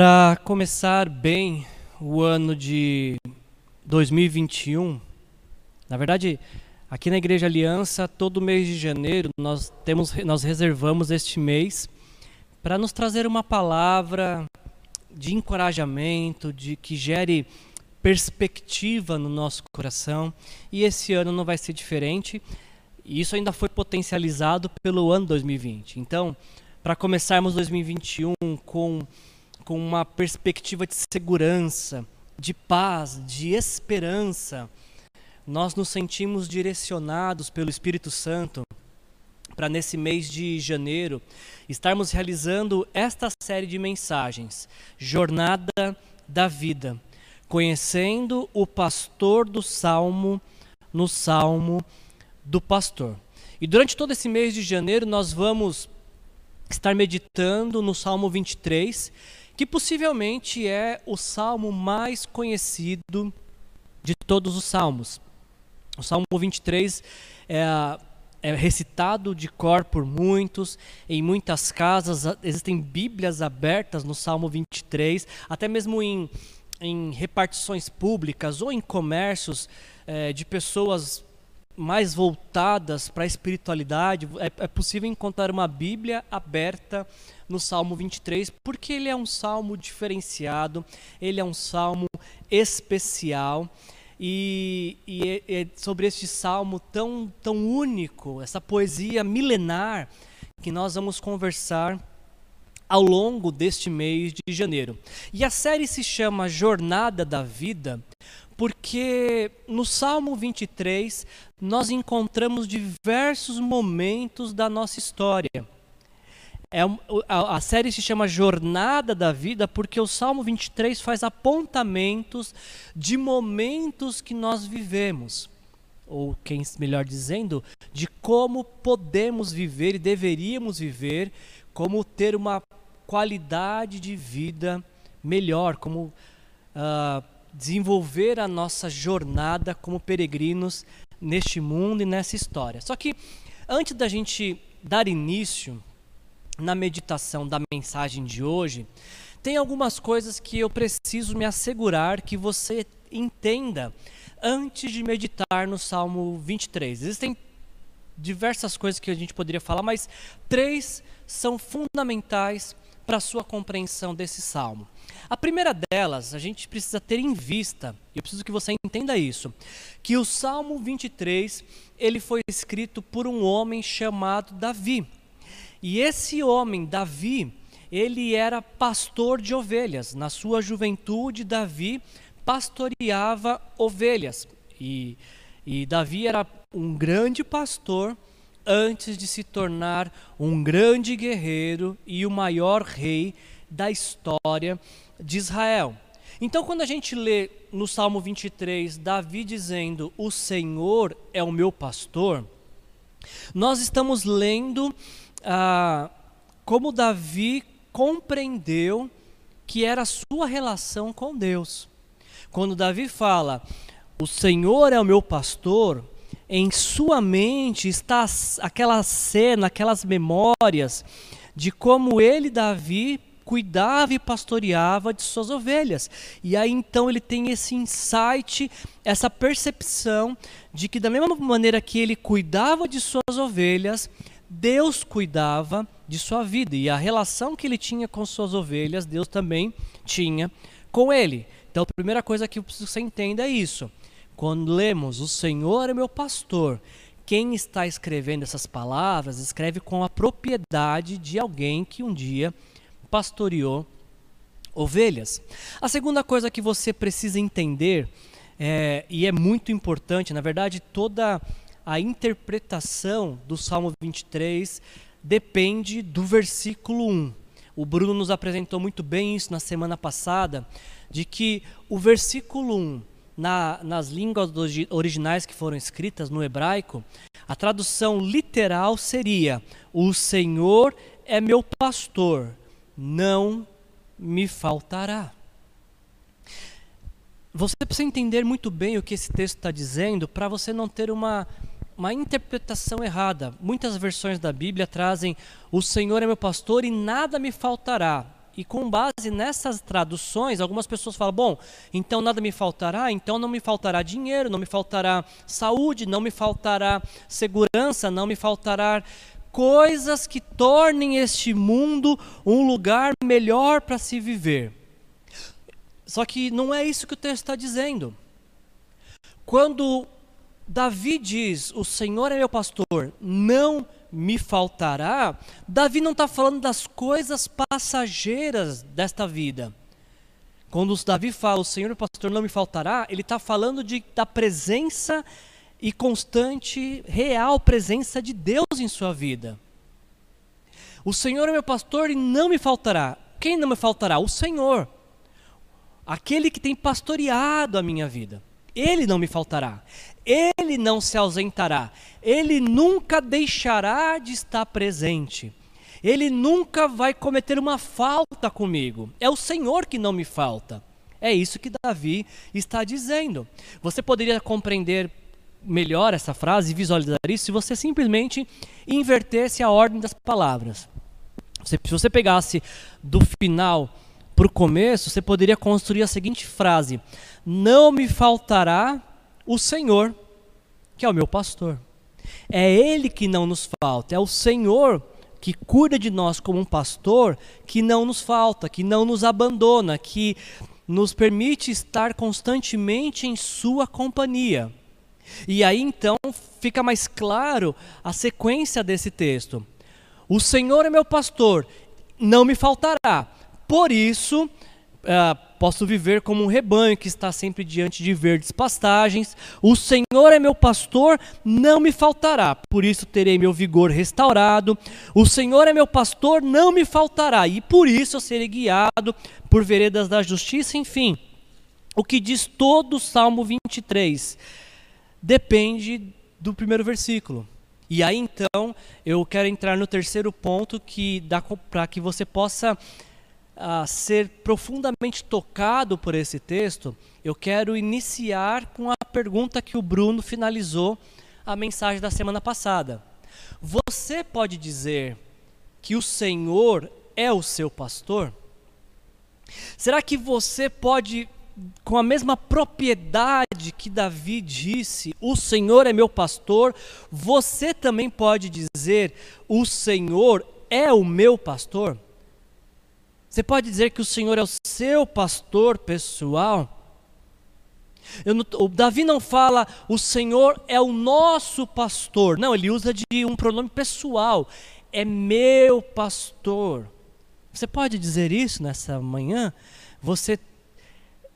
Para começar bem o ano de 2021, na verdade, aqui na Igreja Aliança, todo mês de janeiro, nós, temos, nós reservamos este mês para nos trazer uma palavra de encorajamento, de que gere perspectiva no nosso coração. E esse ano não vai ser diferente. E isso ainda foi potencializado pelo ano 2020. Então, para começarmos 2021 com com uma perspectiva de segurança, de paz, de esperança, nós nos sentimos direcionados pelo Espírito Santo para nesse mês de janeiro estarmos realizando esta série de mensagens, Jornada da Vida, conhecendo o pastor do Salmo no Salmo do Pastor. E durante todo esse mês de janeiro nós vamos estar meditando no Salmo 23 que possivelmente é o salmo mais conhecido de todos os salmos. O Salmo 23 é, é recitado de cor por muitos, em muitas casas existem Bíblias abertas no Salmo 23, até mesmo em, em repartições públicas ou em comércios é, de pessoas mais voltadas para a espiritualidade, é, é, possível encontrar uma Bíblia aberta no Salmo 23, porque ele é um salmo diferenciado, ele é um salmo especial. E, e é, é sobre este salmo tão, tão único, essa poesia milenar, que nós vamos conversar ao longo deste mês de janeiro. E a série se chama Jornada da Vida, porque no Salmo 23 nós encontramos diversos momentos da nossa história. É, a, a série se chama Jornada da Vida porque o Salmo 23 faz apontamentos de momentos que nós vivemos, ou quem melhor dizendo, de como podemos viver e deveríamos viver, como ter uma qualidade de vida melhor, como uh, desenvolver a nossa jornada como peregrinos neste mundo e nessa história. Só que antes da gente dar início na meditação da mensagem de hoje, tem algumas coisas que eu preciso me assegurar que você entenda antes de meditar no Salmo 23. Existem diversas coisas que a gente poderia falar, mas três são fundamentais para a sua compreensão desse salmo. A primeira delas, a gente precisa ter em vista, e eu preciso que você entenda isso, que o Salmo 23, ele foi escrito por um homem chamado Davi. E esse homem, Davi, ele era pastor de ovelhas. Na sua juventude, Davi pastoreava ovelhas. E, e Davi era um grande pastor antes de se tornar um grande guerreiro e o maior rei da história de Israel. Então, quando a gente lê no Salmo 23, Davi dizendo: O Senhor é o meu pastor, nós estamos lendo ah, como Davi compreendeu que era a sua relação com Deus. Quando Davi fala: O Senhor é o meu pastor, em sua mente está aquela cena, aquelas memórias de como ele, Davi, cuidava e pastoreava de suas ovelhas. E aí então ele tem esse insight, essa percepção de que da mesma maneira que ele cuidava de suas ovelhas, Deus cuidava de sua vida e a relação que ele tinha com suas ovelhas, Deus também tinha com ele. Então a primeira coisa que você entenda é isso. Quando lemos o Senhor é meu pastor, quem está escrevendo essas palavras escreve com a propriedade de alguém que um dia pastoreou ovelhas. A segunda coisa que você precisa entender, é, e é muito importante, na verdade, toda a interpretação do Salmo 23 depende do versículo 1. O Bruno nos apresentou muito bem isso na semana passada, de que o versículo 1 na, nas línguas originais que foram escritas no hebraico, a tradução literal seria: O Senhor é meu pastor, não me faltará. Você precisa entender muito bem o que esse texto está dizendo para você não ter uma, uma interpretação errada. Muitas versões da Bíblia trazem: O Senhor é meu pastor e nada me faltará. E com base nessas traduções, algumas pessoas falam: bom, então nada me faltará, então não me faltará dinheiro, não me faltará saúde, não me faltará segurança, não me faltará coisas que tornem este mundo um lugar melhor para se viver. Só que não é isso que o texto está dizendo. Quando Davi diz: O Senhor é meu pastor, não me faltará, Davi não está falando das coisas passageiras desta vida. Quando Davi fala, o Senhor pastor não me faltará, ele está falando de, da presença e constante, real presença de Deus em sua vida. O Senhor é meu pastor e não me faltará. Quem não me faltará? O Senhor. Aquele que tem pastoreado a minha vida. Ele não me faltará. Ele não se ausentará. Ele nunca deixará de estar presente. Ele nunca vai cometer uma falta comigo. É o Senhor que não me falta. É isso que Davi está dizendo. Você poderia compreender melhor essa frase e visualizar isso se você simplesmente invertesse a ordem das palavras. Se você pegasse do final para o começo, você poderia construir a seguinte frase: Não me faltará o Senhor, que é o meu pastor. É Ele que não nos falta, é o Senhor que cuida de nós como um pastor que não nos falta, que não nos abandona, que nos permite estar constantemente em Sua companhia. E aí então fica mais claro a sequência desse texto. O Senhor é meu pastor, não me faltará. Por isso, uh, posso viver como um rebanho que está sempre diante de verdes pastagens. O Senhor é meu pastor, não me faltará. Por isso terei meu vigor restaurado. O Senhor é meu pastor, não me faltará. E por isso eu serei guiado por veredas da justiça. Enfim, o que diz todo o Salmo 23 depende do primeiro versículo. E aí então eu quero entrar no terceiro ponto que dá para que você possa uh, ser profundamente tocado por esse texto. Eu quero iniciar com a pergunta que o Bruno finalizou a mensagem da semana passada. Você pode dizer que o Senhor é o seu pastor? Será que você pode com a mesma propriedade que Davi disse: O Senhor é meu pastor, você também pode dizer: O Senhor é o meu pastor? Você pode dizer que o Senhor é o seu pastor pessoal? Não, o Davi não fala o Senhor é o nosso pastor. Não, ele usa de um pronome pessoal. É meu pastor. Você pode dizer isso nessa manhã? Você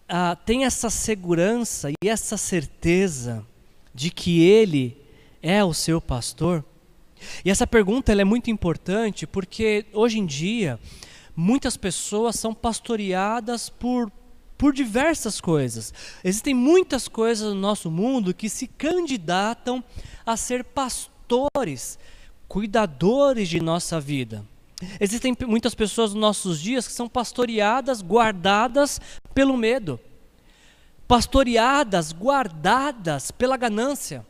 ah, tem essa segurança e essa certeza de que Ele é o seu pastor? E essa pergunta é muito importante porque hoje em dia muitas pessoas são pastoreadas por, por diversas coisas. Existem muitas coisas no nosso mundo que se candidatam a ser pastores, cuidadores de nossa vida. Existem muitas pessoas nos nossos dias que são pastoreadas, guardadas pelo medo, pastoreadas, guardadas pela ganância,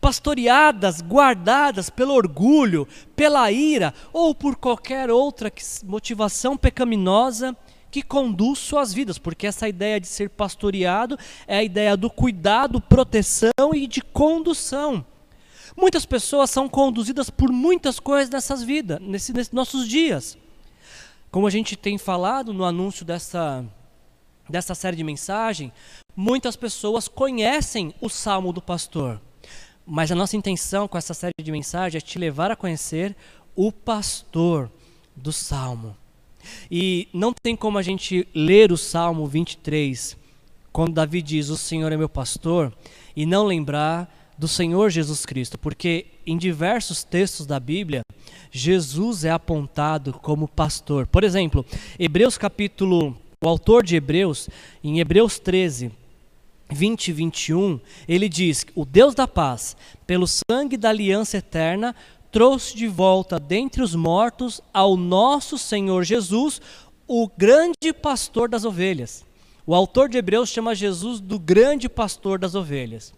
pastoreadas, guardadas pelo orgulho, pela ira ou por qualquer outra motivação pecaminosa que conduz suas vidas, porque essa ideia de ser pastoreado é a ideia do cuidado, proteção e de condução. Muitas pessoas são conduzidas por muitas coisas nessas vidas, nesses nesse nossos dias. Como a gente tem falado no anúncio dessa, dessa série de mensagem, muitas pessoas conhecem o Salmo do Pastor. Mas a nossa intenção com essa série de mensagens é te levar a conhecer o pastor do Salmo. E não tem como a gente ler o Salmo 23, quando Davi diz: O Senhor é meu pastor, e não lembrar do Senhor Jesus Cristo, porque em diversos textos da Bíblia, Jesus é apontado como pastor. Por exemplo, Hebreus capítulo, o autor de Hebreus, em Hebreus 13, 20 e 21, ele diz: O Deus da paz, pelo sangue da aliança eterna, trouxe de volta dentre os mortos ao nosso Senhor Jesus, o grande pastor das ovelhas. O autor de Hebreus chama Jesus do grande pastor das ovelhas.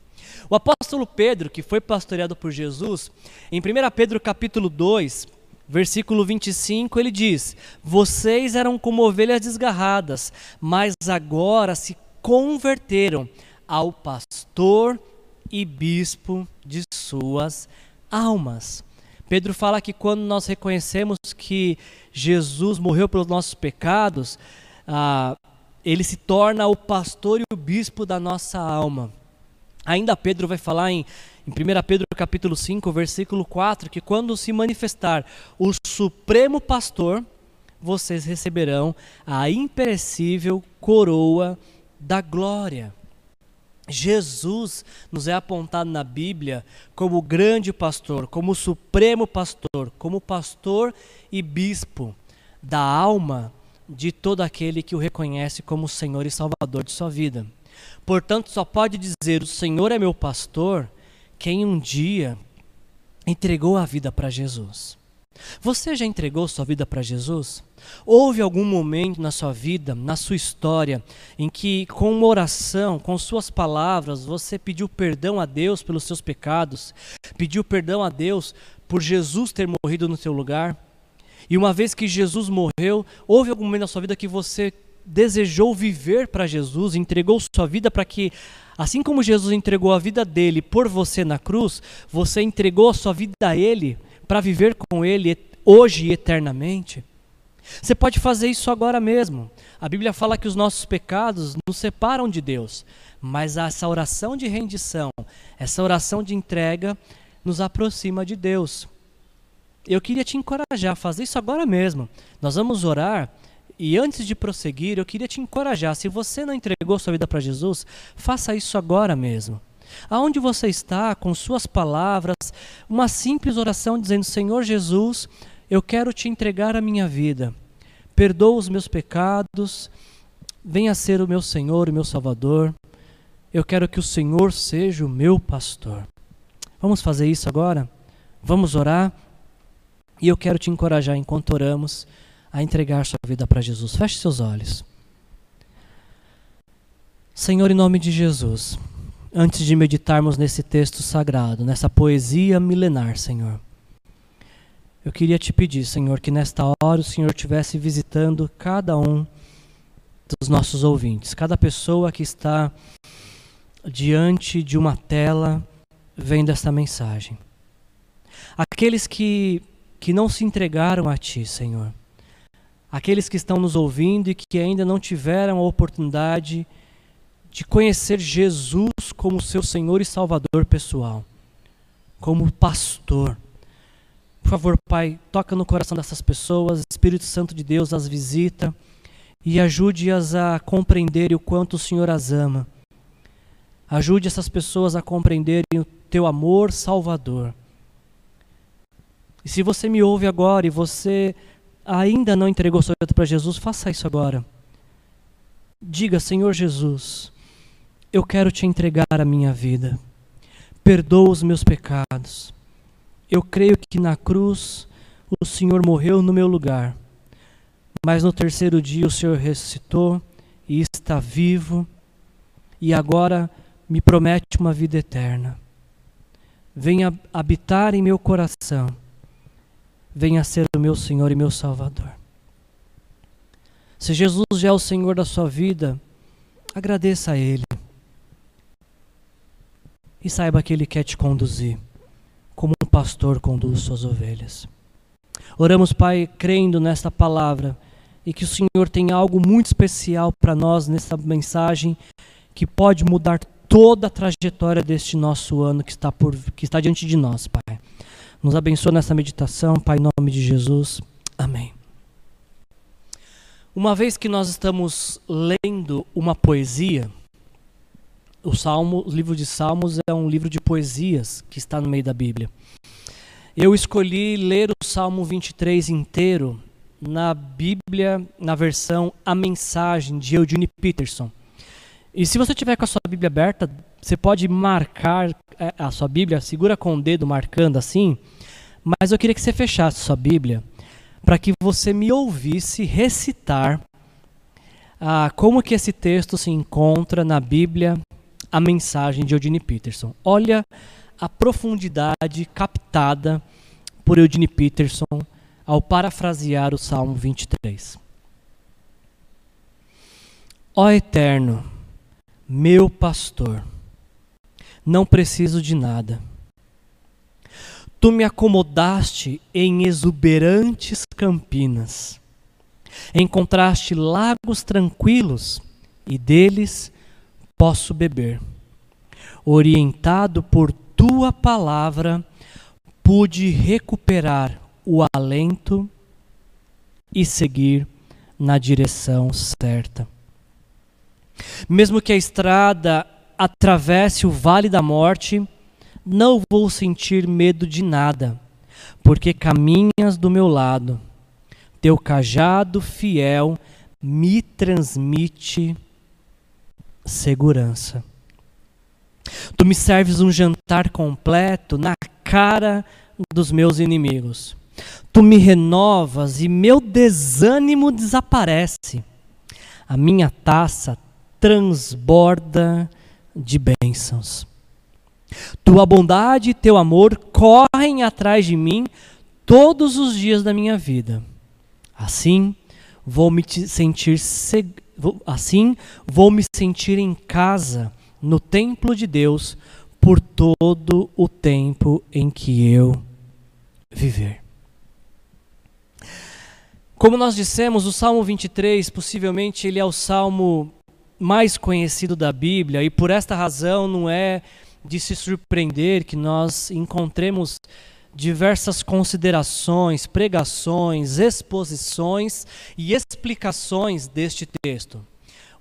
O apóstolo Pedro, que foi pastoreado por Jesus, em 1 Pedro capítulo 2, versículo 25, ele diz: Vocês eram como ovelhas desgarradas, mas agora se converteram ao pastor e bispo de suas almas. Pedro fala que quando nós reconhecemos que Jesus morreu pelos nossos pecados, ah, ele se torna o pastor e o bispo da nossa alma. Ainda Pedro vai falar em, em 1 Pedro capítulo 5, versículo 4, que quando se manifestar o supremo pastor, vocês receberão a imperecível coroa da glória. Jesus nos é apontado na Bíblia como o grande pastor, como o supremo pastor, como pastor e bispo da alma de todo aquele que o reconhece como Senhor e Salvador de sua vida. Portanto, só pode dizer: O Senhor é meu pastor, quem um dia entregou a vida para Jesus. Você já entregou sua vida para Jesus? Houve algum momento na sua vida, na sua história, em que, com uma oração, com suas palavras, você pediu perdão a Deus pelos seus pecados, pediu perdão a Deus por Jesus ter morrido no seu lugar? E uma vez que Jesus morreu, houve algum momento na sua vida que você desejou viver para Jesus, entregou sua vida para que, assim como Jesus entregou a vida dele por você na cruz, você entregou a sua vida a Ele para viver com Ele hoje e eternamente? Você pode fazer isso agora mesmo. A Bíblia fala que os nossos pecados nos separam de Deus, mas essa oração de rendição, essa oração de entrega, nos aproxima de Deus. Eu queria te encorajar a fazer isso agora mesmo. Nós vamos orar e antes de prosseguir, eu queria te encorajar. Se você não entregou sua vida para Jesus, faça isso agora mesmo. Aonde você está, com suas palavras, uma simples oração dizendo: Senhor Jesus, eu quero te entregar a minha vida. Perdoa os meus pecados. Venha ser o meu Senhor, o meu Salvador. Eu quero que o Senhor seja o meu pastor. Vamos fazer isso agora? Vamos orar? E eu quero te encorajar, enquanto oramos, a entregar sua vida para Jesus. Feche seus olhos. Senhor, em nome de Jesus, antes de meditarmos nesse texto sagrado, nessa poesia milenar, Senhor, eu queria te pedir, Senhor, que nesta hora o Senhor estivesse visitando cada um dos nossos ouvintes, cada pessoa que está diante de uma tela vendo esta mensagem. Aqueles que que não se entregaram a Ti, Senhor. Aqueles que estão nos ouvindo e que ainda não tiveram a oportunidade de conhecer Jesus como seu Senhor e Salvador pessoal, como pastor. Por favor, Pai, toca no coração dessas pessoas, Espírito Santo de Deus as visita e ajude-as a compreenderem o quanto o Senhor as ama. Ajude essas pessoas a compreenderem o teu amor salvador. E se você me ouve agora e você ainda não entregou sua vida para Jesus, faça isso agora. Diga, Senhor Jesus, eu quero te entregar a minha vida. Perdoa os meus pecados. Eu creio que na cruz o Senhor morreu no meu lugar. Mas no terceiro dia o Senhor ressuscitou e está vivo e agora me promete uma vida eterna. Venha habitar em meu coração venha ser o meu Senhor e meu Salvador. Se Jesus já é o Senhor da sua vida, agradeça a Ele. E saiba que Ele quer te conduzir, como um pastor conduz suas ovelhas. Oramos, Pai, crendo nesta palavra e que o Senhor tem algo muito especial para nós nessa mensagem que pode mudar toda a trajetória deste nosso ano que está, por, que está diante de nós, Pai. Nos abençoa nessa meditação, Pai, em nome de Jesus. Amém. Uma vez que nós estamos lendo uma poesia, o Salmo, o livro de Salmos é um livro de poesias que está no meio da Bíblia. Eu escolhi ler o Salmo 23 inteiro na Bíblia, na versão A Mensagem de Eugene Peterson. E se você tiver com a sua Bíblia aberta, você pode marcar é, a sua Bíblia, segura com o dedo marcando assim, mas eu queria que você fechasse a sua Bíblia para que você me ouvisse recitar ah, como que esse texto se encontra na Bíblia, a mensagem de Eugene Peterson. Olha a profundidade captada por Eugene Peterson ao parafrasear o Salmo 23. Ó Eterno, meu pastor, não preciso de nada. Tu me acomodaste em exuberantes campinas. Encontraste lagos tranquilos e deles posso beber. Orientado por tua palavra, pude recuperar o alento e seguir na direção certa. Mesmo que a estrada atravesse o vale da morte, não vou sentir medo de nada, porque caminhas do meu lado. Teu cajado fiel me transmite segurança. Tu me serves um jantar completo na cara dos meus inimigos. Tu me renovas e meu desânimo desaparece. A minha taça transborda de bênçãos. Tua bondade e teu amor correm atrás de mim todos os dias da minha vida. Assim, vou me sentir assim vou me sentir em casa no templo de Deus por todo o tempo em que eu viver. Como nós dissemos, o Salmo 23, possivelmente ele é o salmo mais conhecido da Bíblia e por esta razão não é de se surpreender que nós encontremos diversas considerações, pregações, exposições e explicações deste texto.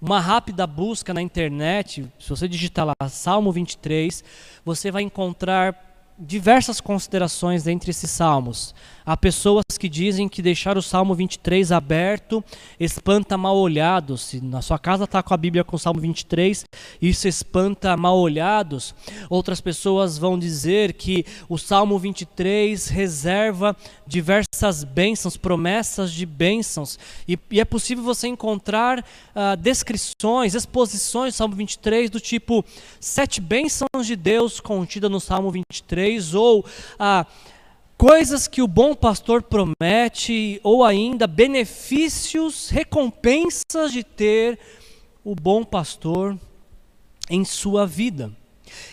Uma rápida busca na internet, se você digitar lá Salmo 23, você vai encontrar diversas considerações entre esses salmos. Há pessoas que dizem que deixar o Salmo 23 aberto espanta mal olhados. Se na sua casa está com a Bíblia com o Salmo 23, isso espanta mal olhados. Outras pessoas vão dizer que o Salmo 23 reserva diversas bênçãos, promessas de bênçãos. E, e é possível você encontrar uh, descrições, exposições do Salmo 23 do tipo sete bênçãos de Deus contida no Salmo 23 ou a uh, coisas que o bom pastor promete, ou ainda benefícios, recompensas de ter o bom pastor em sua vida.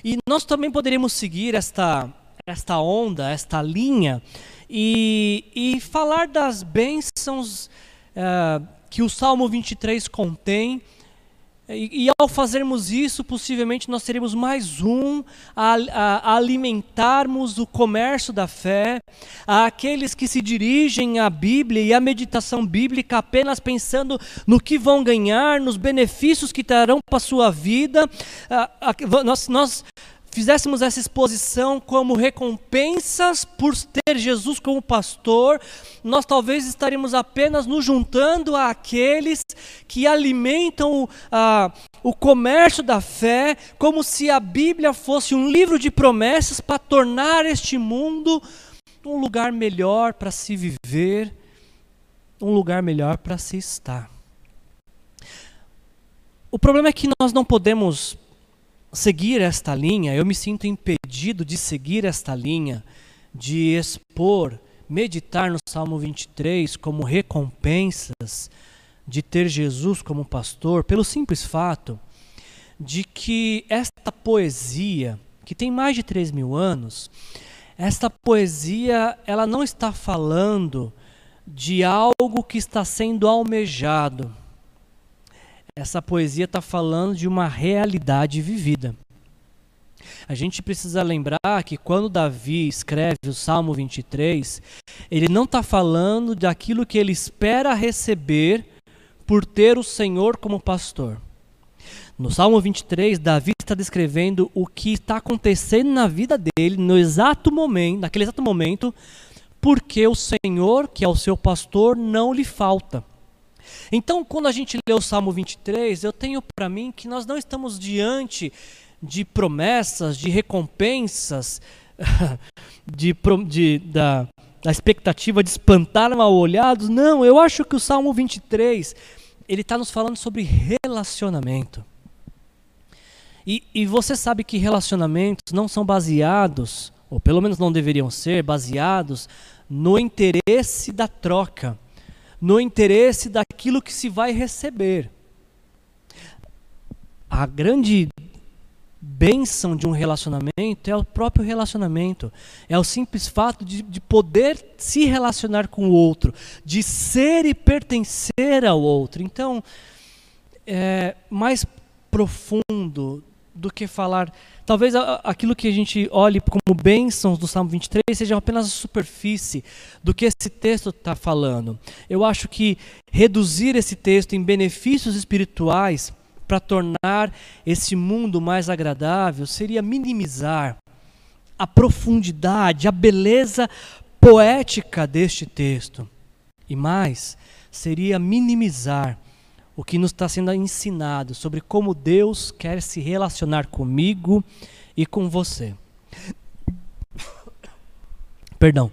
E nós também poderíamos seguir esta, esta onda, esta linha, e, e falar das bênçãos uh, que o Salmo 23 contém e, e, ao fazermos isso, possivelmente nós teremos mais um a, a, a, alimentarmos o comércio da fé, aqueles que se dirigem à Bíblia e à meditação bíblica apenas pensando no que vão ganhar, nos benefícios que trarão para a sua vida. A, nós, nós fizéssemos essa exposição como recompensas por ter Jesus como pastor, nós talvez estaríamos apenas nos juntando àqueles que alimentam uh, o comércio da fé, como se a Bíblia fosse um livro de promessas para tornar este mundo um lugar melhor para se viver, um lugar melhor para se estar. O problema é que nós não podemos seguir esta linha, eu me sinto impedido de seguir esta linha, de expor, meditar no Salmo 23 como recompensas de ter Jesus como pastor, pelo simples fato de que esta poesia, que tem mais de 3 mil anos, esta poesia ela não está falando de algo que está sendo almejado essa poesia está falando de uma realidade vivida. A gente precisa lembrar que quando Davi escreve o Salmo 23, ele não está falando daquilo que ele espera receber por ter o Senhor como pastor. No Salmo 23, Davi está descrevendo o que está acontecendo na vida dele no exato momento, naquele exato momento, porque o Senhor, que é o seu pastor, não lhe falta. Então, quando a gente lê o Salmo 23, eu tenho para mim que nós não estamos diante de promessas, de recompensas, de, de, da, da expectativa de espantar mal-olhados. Não, eu acho que o Salmo 23 ele está nos falando sobre relacionamento. E, e você sabe que relacionamentos não são baseados, ou pelo menos não deveriam ser, baseados no interesse da troca, no interesse daquilo que se vai receber. A grande bênção de um relacionamento é o próprio relacionamento. É o simples fato de, de poder se relacionar com o outro, de ser e pertencer ao outro. Então, é mais profundo do que falar. Talvez aquilo que a gente olhe como bênçãos do Salmo 23 seja apenas a superfície do que esse texto está falando. Eu acho que reduzir esse texto em benefícios espirituais para tornar esse mundo mais agradável seria minimizar a profundidade, a beleza poética deste texto. E mais, seria minimizar o que nos está sendo ensinado sobre como Deus quer se relacionar comigo e com você. Perdão.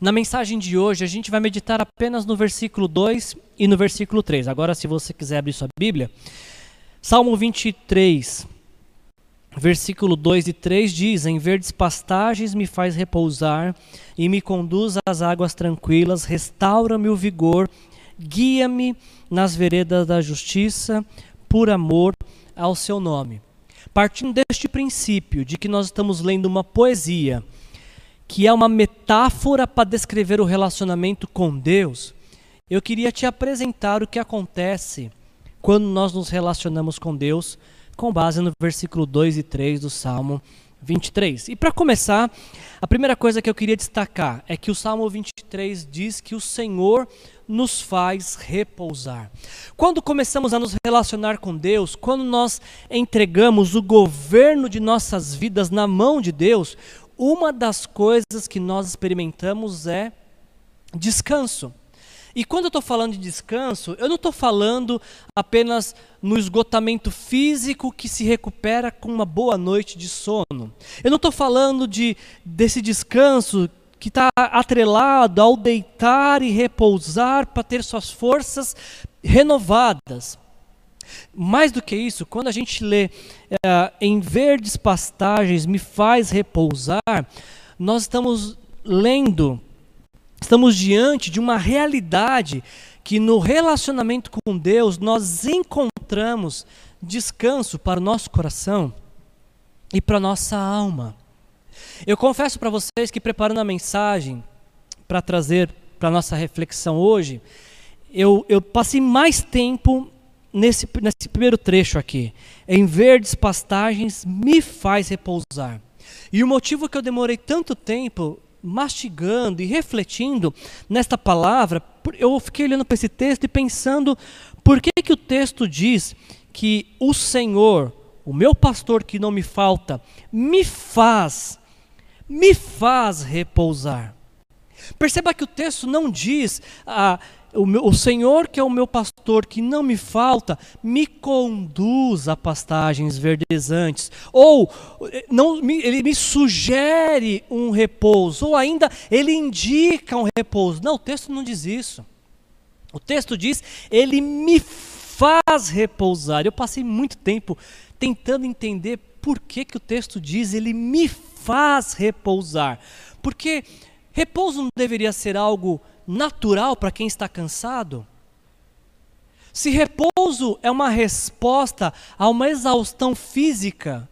Na mensagem de hoje, a gente vai meditar apenas no versículo 2 e no versículo 3. Agora, se você quiser abrir sua Bíblia, Salmo 23, versículo 2 e 3 diz: Em verdes pastagens me faz repousar e me conduz às águas tranquilas, restaura-me o vigor, guia-me nas veredas da justiça, por amor ao seu nome. Partindo deste princípio de que nós estamos lendo uma poesia, que é uma metáfora para descrever o relacionamento com Deus, eu queria te apresentar o que acontece quando nós nos relacionamos com Deus, com base no versículo 2 e 3 do Salmo 23. E para começar, a primeira coisa que eu queria destacar é que o Salmo 23 diz que o Senhor nos faz repousar. Quando começamos a nos relacionar com Deus, quando nós entregamos o governo de nossas vidas na mão de Deus, uma das coisas que nós experimentamos é descanso. E quando eu estou falando de descanso, eu não estou falando apenas no esgotamento físico que se recupera com uma boa noite de sono. Eu não estou falando de, desse descanso que está atrelado ao deitar e repousar para ter suas forças renovadas. Mais do que isso, quando a gente lê é, em verdes pastagens me faz repousar, nós estamos lendo Estamos diante de uma realidade que no relacionamento com Deus nós encontramos descanso para o nosso coração e para a nossa alma. Eu confesso para vocês que preparando a mensagem para trazer para a nossa reflexão hoje, eu, eu passei mais tempo nesse, nesse primeiro trecho aqui. Em verdes pastagens me faz repousar. E o motivo que eu demorei tanto tempo mastigando e refletindo nesta palavra, eu fiquei olhando para esse texto e pensando por que, que o texto diz que o Senhor, o meu pastor que não me falta, me faz, me faz repousar. Perceba que o texto não diz, ah, o, meu, o Senhor, que é o meu pastor, que não me falta, me conduz a pastagens verdejantes. Ou não, ele me sugere um repouso. Ou ainda, ele indica um repouso. Não, o texto não diz isso. O texto diz, ele me faz repousar. Eu passei muito tempo tentando entender por que, que o texto diz, ele me faz repousar. Porque repouso não deveria ser algo natural para quem está cansado? Se repouso é uma resposta a uma exaustão física,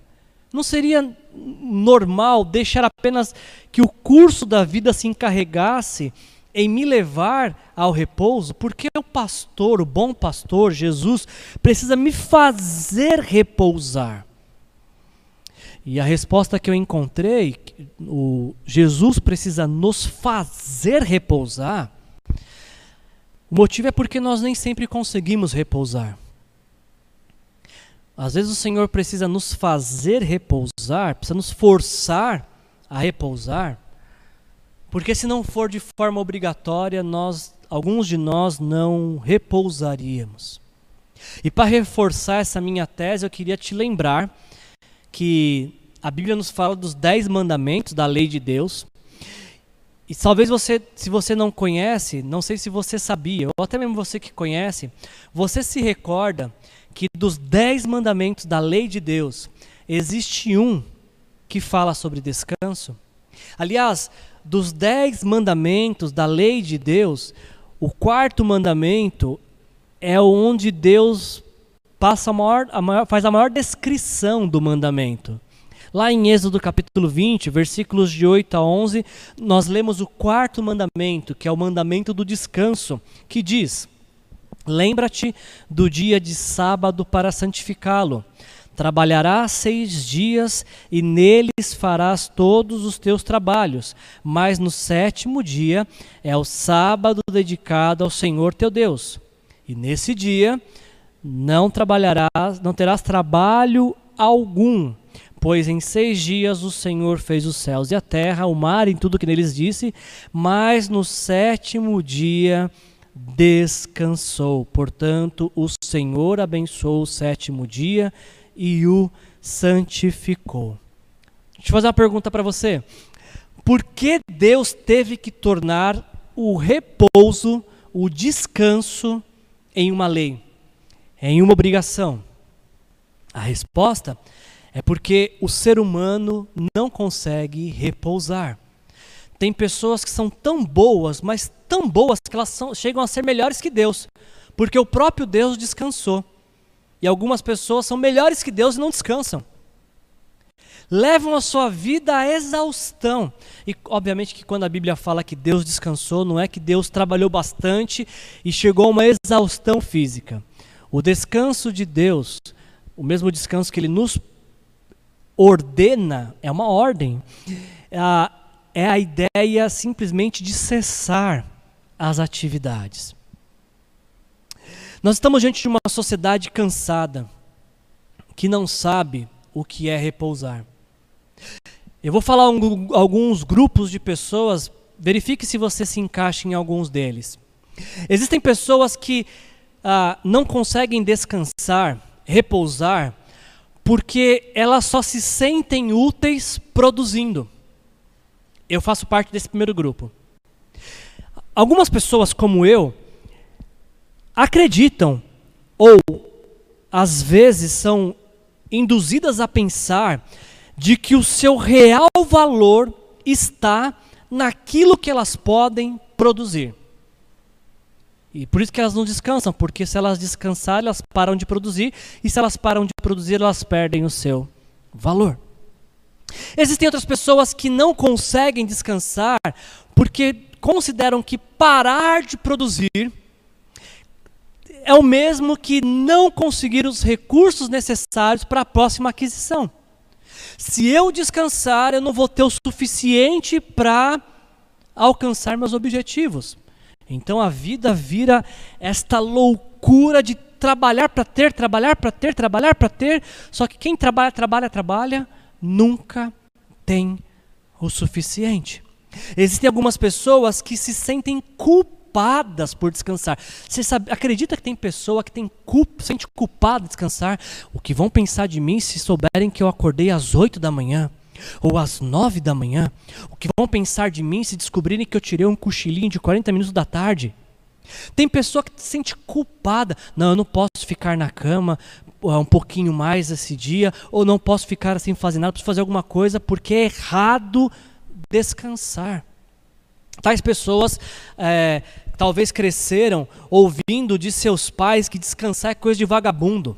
não seria normal deixar apenas que o curso da vida se encarregasse em me levar ao repouso? Porque o pastor, o bom pastor, Jesus, precisa me fazer repousar. E a resposta que eu encontrei, o Jesus precisa nos fazer repousar. O motivo é porque nós nem sempre conseguimos repousar. Às vezes o Senhor precisa nos fazer repousar, precisa nos forçar a repousar, porque se não for de forma obrigatória, nós, alguns de nós não repousaríamos. E para reforçar essa minha tese, eu queria te lembrar que a Bíblia nos fala dos dez mandamentos da lei de Deus. E talvez você, se você não conhece, não sei se você sabia, ou até mesmo você que conhece, você se recorda que dos dez mandamentos da lei de Deus, existe um que fala sobre descanso. Aliás, dos dez mandamentos da lei de Deus, o quarto mandamento é onde Deus passa a maior, a maior, faz a maior descrição do mandamento. Lá em Êxodo capítulo 20, versículos de 8 a 11, nós lemos o quarto mandamento, que é o mandamento do descanso, que diz: Lembra-te do dia de sábado para santificá-lo. Trabalharás seis dias e neles farás todos os teus trabalhos, mas no sétimo dia é o sábado dedicado ao Senhor teu Deus. E nesse dia não trabalharás, não terás trabalho algum, pois em seis dias o Senhor fez os céus e a terra, o mar e tudo que neles disse, mas no sétimo dia descansou. Portanto, o Senhor abençoou o sétimo dia e o santificou. Deixa eu fazer uma pergunta para você. Por que Deus teve que tornar o repouso, o descanso, em uma lei, em uma obrigação? A resposta é porque o ser humano não consegue repousar. Tem pessoas que são tão boas, mas tão boas que elas são, chegam a ser melhores que Deus, porque o próprio Deus descansou. E algumas pessoas são melhores que Deus e não descansam. Levam a sua vida à exaustão. E obviamente que quando a Bíblia fala que Deus descansou, não é que Deus trabalhou bastante e chegou a uma exaustão física. O descanso de Deus, o mesmo descanso que Ele nos ordena, é uma ordem, é a ideia simplesmente de cessar as atividades. Nós estamos diante de uma sociedade cansada, que não sabe o que é repousar. Eu vou falar um, alguns grupos de pessoas, verifique se você se encaixa em alguns deles. Existem pessoas que ah, não conseguem descansar, repousar, porque elas só se sentem úteis produzindo. Eu faço parte desse primeiro grupo. Algumas pessoas, como eu, acreditam ou às vezes são induzidas a pensar de que o seu real valor está naquilo que elas podem produzir. E por isso que elas não descansam, porque se elas descansarem, elas param de produzir, e se elas param de produzir, elas perdem o seu valor. Existem outras pessoas que não conseguem descansar porque consideram que parar de produzir é o mesmo que não conseguir os recursos necessários para a próxima aquisição. Se eu descansar, eu não vou ter o suficiente para alcançar meus objetivos. Então a vida vira esta loucura de trabalhar para ter, trabalhar para ter, trabalhar para ter. Só que quem trabalha, trabalha, trabalha, nunca tem o suficiente. Existem algumas pessoas que se sentem culpadas por descansar. Você sabe, acredita que tem pessoa que tem culpa, sente culpada de descansar? O que vão pensar de mim se souberem que eu acordei às 8 da manhã? Ou às 9 da manhã? O que vão pensar de mim se descobrirem que eu tirei um cochilinho de 40 minutos da tarde? Tem pessoa que se sente culpada. Não, eu não posso ficar na cama um pouquinho mais esse dia, ou não posso ficar assim fazendo nada, preciso fazer alguma coisa, porque é errado descansar. Tais pessoas é, talvez cresceram ouvindo de seus pais que descansar é coisa de vagabundo,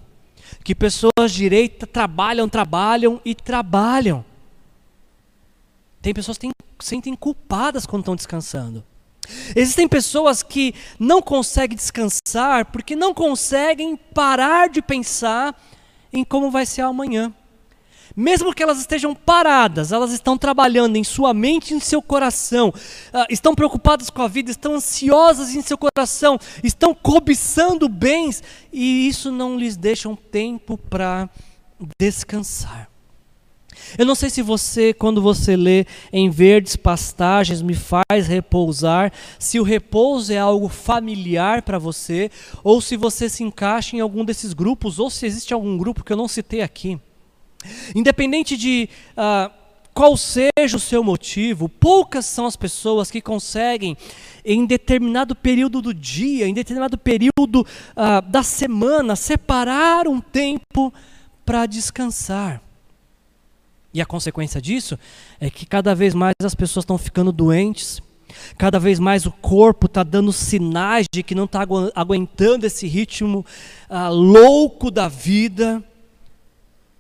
que pessoas direitas trabalham, trabalham e trabalham. Tem pessoas que se sentem culpadas quando estão descansando. Existem pessoas que não conseguem descansar porque não conseguem parar de pensar em como vai ser amanhã. Mesmo que elas estejam paradas, elas estão trabalhando em sua mente em seu coração, uh, estão preocupadas com a vida, estão ansiosas em seu coração, estão cobiçando bens e isso não lhes deixa um tempo para descansar. Eu não sei se você, quando você lê em verdes pastagens, me faz repousar, se o repouso é algo familiar para você, ou se você se encaixa em algum desses grupos, ou se existe algum grupo que eu não citei aqui. Independente de uh, qual seja o seu motivo, poucas são as pessoas que conseguem, em determinado período do dia, em determinado período uh, da semana, separar um tempo para descansar. E a consequência disso é que cada vez mais as pessoas estão ficando doentes, cada vez mais o corpo está dando sinais de que não está aguentando esse ritmo ah, louco da vida,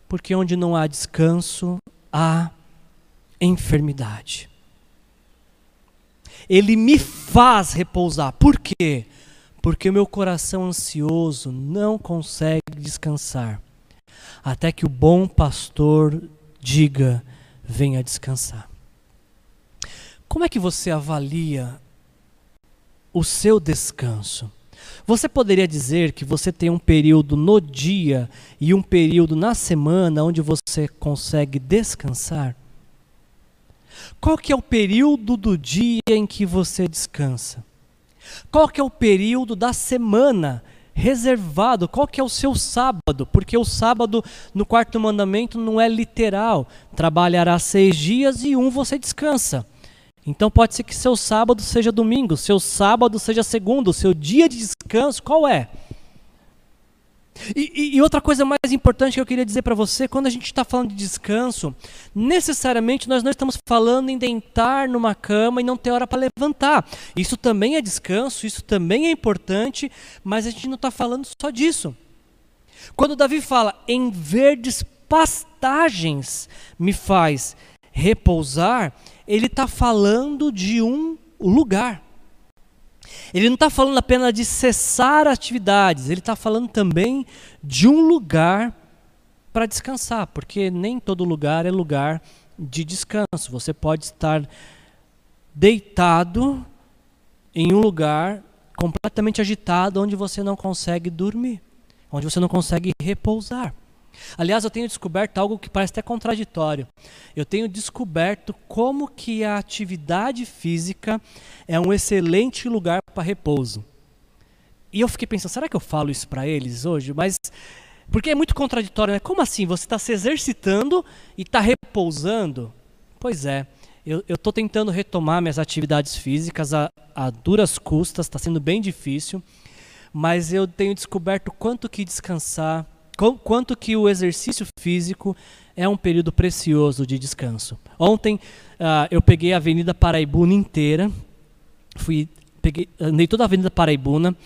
porque onde não há descanso, há enfermidade. Ele me faz repousar. Por quê? Porque o meu coração ansioso não consegue descansar até que o bom pastor diga: venha descansar. Como é que você avalia o seu descanso? Você poderia dizer que você tem um período no dia e um período na semana onde você consegue descansar? Qual que é o período do dia em que você descansa? Qual que é o período da semana reservado? Qual que é o seu sábado? Porque o sábado no quarto mandamento não é literal. Trabalhará seis dias e um você descansa. Então pode ser que seu sábado seja domingo, seu sábado seja segundo, seu dia de descanso qual é? E, e, outra coisa mais importante que eu queria dizer para você, quando a gente está falando de descanso, necessariamente nós não estamos falando em deitar numa cama e não ter hora para levantar. Isso também é descanso, isso também é importante, mas a gente não está falando só disso. Quando Davi fala em verdes pastagens me faz repousar, ele está falando de um lugar. Ele não está falando apenas de cessar atividades, ele está falando também de um lugar para descansar, porque nem todo lugar é lugar de descanso. Você pode estar deitado em um lugar completamente agitado onde você não consegue dormir, onde você não consegue repousar. Aliás, eu tenho descoberto algo que parece até contraditório. Eu tenho descoberto como que a atividade física é um excelente lugar para repouso. E eu fiquei pensando, será que eu falo isso para eles hoje? Mas porque é muito contraditório, né? Como assim? Você está se exercitando e está repousando? Pois é. Eu estou tentando retomar minhas atividades físicas a, a duras custas, está sendo bem difícil, mas eu tenho descoberto quanto que descansar quanto que o exercício físico é um período precioso de descanso. Ontem uh, eu peguei a Avenida Paraibuna inteira, fui peguei, andei toda a Avenida Paraibuna,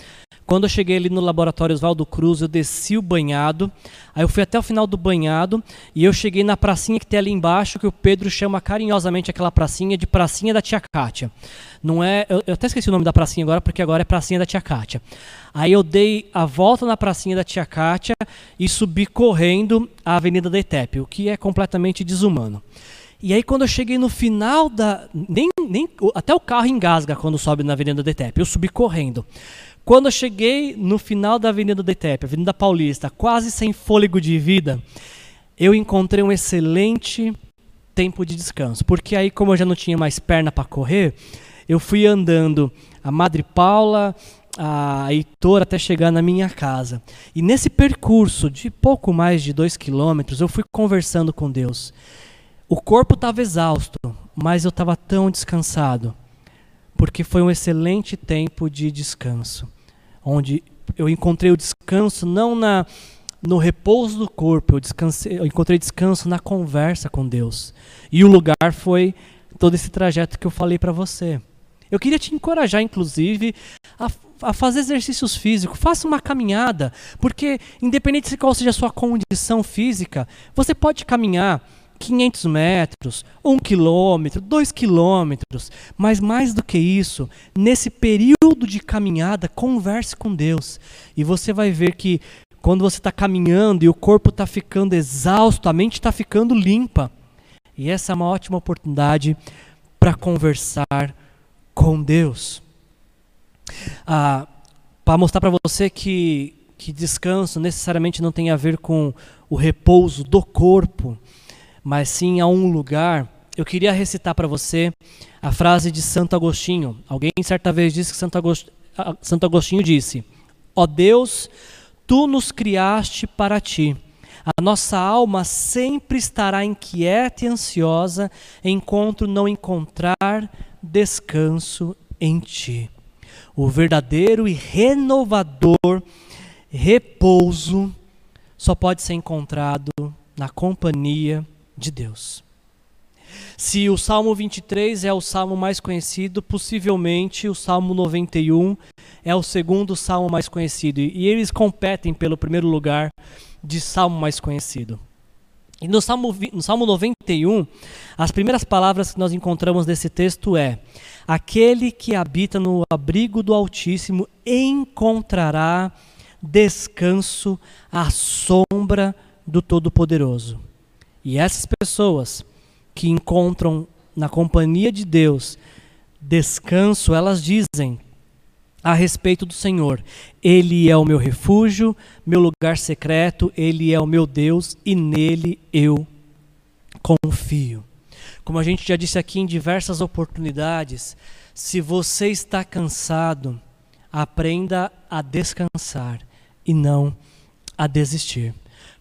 quando eu cheguei ali no laboratório Oswaldo Cruz, eu desci o banhado, aí eu fui até o final do banhado e eu cheguei na pracinha que tem ali embaixo, que o Pedro chama carinhosamente aquela pracinha de pracinha da tia Kátia. Não é, eu, eu até esqueci o nome da pracinha agora, porque agora é pracinha da tia Kátia. Aí eu dei a volta na pracinha da tia Kátia e subi correndo a Avenida da ETEP, o que é completamente desumano. E aí quando eu cheguei no final da. Nem, nem, até o carro engasga quando sobe na Avenida da ETEP. Eu subi correndo. Quando eu cheguei no final da Avenida do Itepe, Avenida Paulista, quase sem fôlego de vida, eu encontrei um excelente tempo de descanso. Porque aí, como eu já não tinha mais perna para correr, eu fui andando a Madre Paula, a Heitor até chegar na minha casa. E nesse percurso de pouco mais de dois quilômetros, eu fui conversando com Deus. O corpo estava exausto, mas eu estava tão descansado porque foi um excelente tempo de descanso, onde eu encontrei o descanso não na no repouso do corpo, eu, descansei, eu encontrei descanso na conversa com Deus. E o lugar foi todo esse trajeto que eu falei para você. Eu queria te encorajar, inclusive, a, a, fazer exercícios físicos. Faça uma caminhada, porque independente de qual seja a sua condição física, você pode caminhar 500 metros, 1 quilômetro, 2 quilômetros, mas mais do que isso, nesse período de caminhada, converse com Deus e você vai ver que quando você está caminhando e o corpo está ficando exausto, a mente está ficando limpa. E essa é uma ótima oportunidade para conversar com Deus. Ah, para mostrar para você que, que descanso necessariamente não tem a ver com o repouso do corpo, mas sim a um lugar. Eu queria recitar para você a frase de Santo Agostinho. Alguém certa vez disse que Santo Agostinho, Santo Agostinho disse: Ó oh Deus, tu nos criaste para ti. A nossa alma sempre estará inquieta e ansiosa enquanto não encontrar descanso em ti. O verdadeiro e renovador repouso só pode ser encontrado na companhia de Deus. Se o Salmo 23 é o salmo mais conhecido, possivelmente o Salmo 91 é o segundo salmo mais conhecido. E eles competem pelo primeiro lugar de salmo mais conhecido. E no Salmo, no Salmo 91, as primeiras palavras que nós encontramos nesse texto é: Aquele que habita no abrigo do Altíssimo encontrará descanso à sombra do Todo-Poderoso. E essas pessoas que encontram na companhia de Deus descanso, elas dizem a respeito do Senhor: Ele é o meu refúgio, meu lugar secreto, Ele é o meu Deus e nele eu confio. Como a gente já disse aqui em diversas oportunidades, se você está cansado, aprenda a descansar e não a desistir.